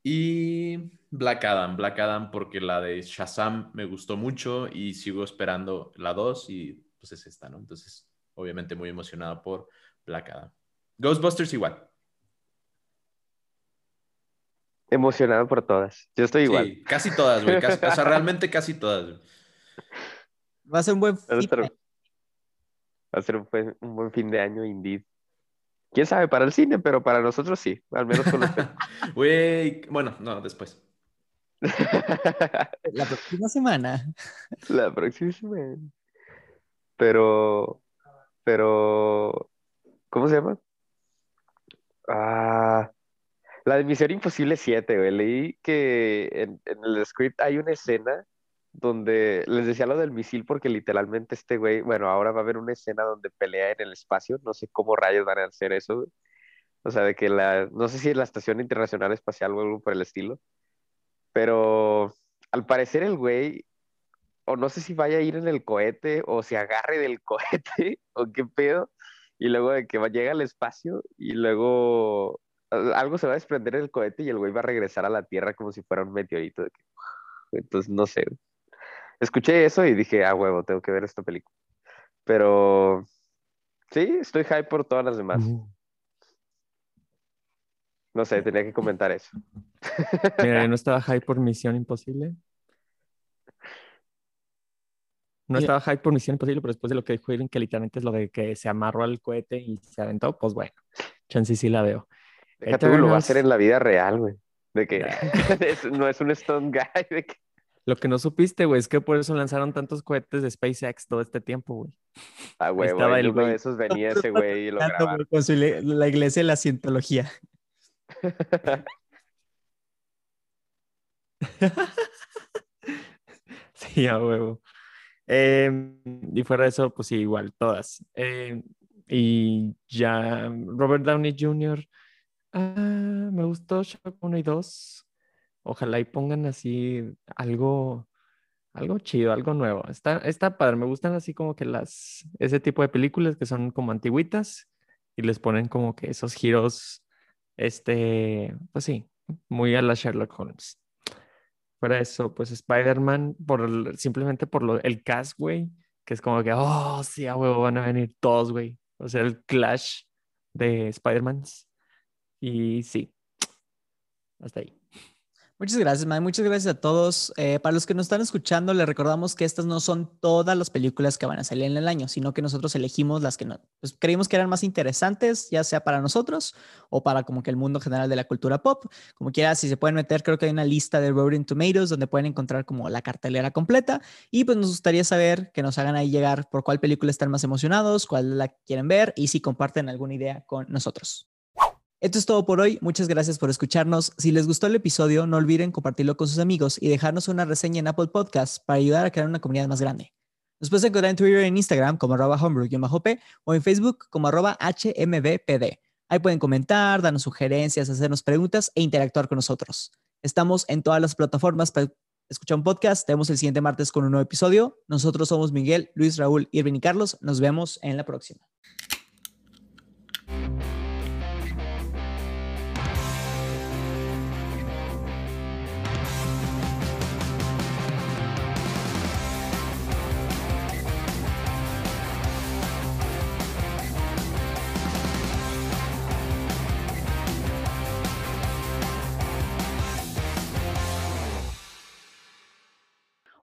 Y Black Adam, Black Adam porque la de Shazam me gustó mucho y sigo esperando la 2 y pues es esta, ¿no? Entonces, obviamente muy emocionado por Black Adam. Ghostbusters igual. Emocionado por todas. Yo estoy igual. Sí, casi todas, güey. casi- o sea, [LAUGHS] realmente casi todas. güey. Va a ser un buen Va a fin Va a ser un, buen- un buen fin de año, indeed. Quién sabe para el cine, pero para nosotros sí. Al menos con los [LAUGHS] Güey, bueno, no, después. [LAUGHS] la próxima semana. La próxima semana. Pero, pero ¿cómo se llama? Ah, la de Misión Imposible 7, güey. Leí que en, en el script hay una escena donde les decía lo del misil porque literalmente este güey, bueno, ahora va a haber una escena donde pelea en el espacio, no sé cómo rayos van a hacer eso. O sea, de que la, no sé si es la Estación Internacional Espacial o algo por el estilo, pero al parecer el güey, o no sé si vaya a ir en el cohete o se agarre del [LAUGHS] cohete o qué pedo, y luego de que llega al espacio y luego algo se va a desprender del cohete y el güey va a regresar a la Tierra como si fuera un meteorito. Entonces, no sé. Escuché eso y dije, ah, huevo, tengo que ver esta película. Pero sí, estoy hype por todas las demás. No sé, tenía que comentar eso. [LAUGHS] Mira, yo no [LAUGHS] estaba hype por Misión Imposible. No estaba hype por Misión Imposible, pero después de lo que dijo Irving, que literalmente es lo de que se amarró al cohete y se aventó, pues bueno, chance sí la veo. Déjate, lo va a hacer en la vida real, güey. De que [LAUGHS] no es un stone guy, de que lo que no supiste, güey, es que por eso lanzaron tantos cohetes de SpaceX todo este tiempo, güey. Ah, güey, Estaba el uno de esos venía ese [LAUGHS] güey y lo grabaron. Con su, la iglesia de la cientología. [LAUGHS] sí, a huevo. Em, y fuera de eso, pues sí, igual, todas. Em, y ya, Robert Downey Jr., ah, me gustó Shock 1 y 2. Ojalá y pongan así algo, algo chido, algo nuevo. Está, está padre, me gustan así como que las, ese tipo de películas que son como antiguitas y les ponen como que esos giros, este, pues sí, muy a la Sherlock Holmes. Fuera eso, pues Spider-Man, por, simplemente por lo, el cast, güey, que es como que, oh, sí, a huevo, van a venir todos, güey. O sea, el clash de Spider-Mans. Y sí, hasta ahí. Muchas gracias, Mae. Muchas gracias a todos. Eh, para los que nos están escuchando, les recordamos que estas no son todas las películas que van a salir en el año, sino que nosotros elegimos las que no, pues, creímos que eran más interesantes, ya sea para nosotros o para como que el mundo general de la cultura pop. Como quiera, si se pueden meter, creo que hay una lista de Rotten Tomatoes donde pueden encontrar como la cartelera completa. Y pues nos gustaría saber que nos hagan ahí llegar por cuál película están más emocionados, cuál la quieren ver y si comparten alguna idea con nosotros. Esto es todo por hoy. Muchas gracias por escucharnos. Si les gustó el episodio, no olviden compartirlo con sus amigos y dejarnos una reseña en Apple Podcasts para ayudar a crear una comunidad más grande. Nos puedes encontrar en Twitter y en Instagram como arroba homebrew-p o en Facebook como arroba hmbpd. Ahí pueden comentar, darnos sugerencias, hacernos preguntas e interactuar con nosotros. Estamos en todas las plataformas para escuchar un podcast. Tenemos el siguiente martes con un nuevo episodio. Nosotros somos Miguel, Luis, Raúl, Irving y Carlos. Nos vemos en la próxima.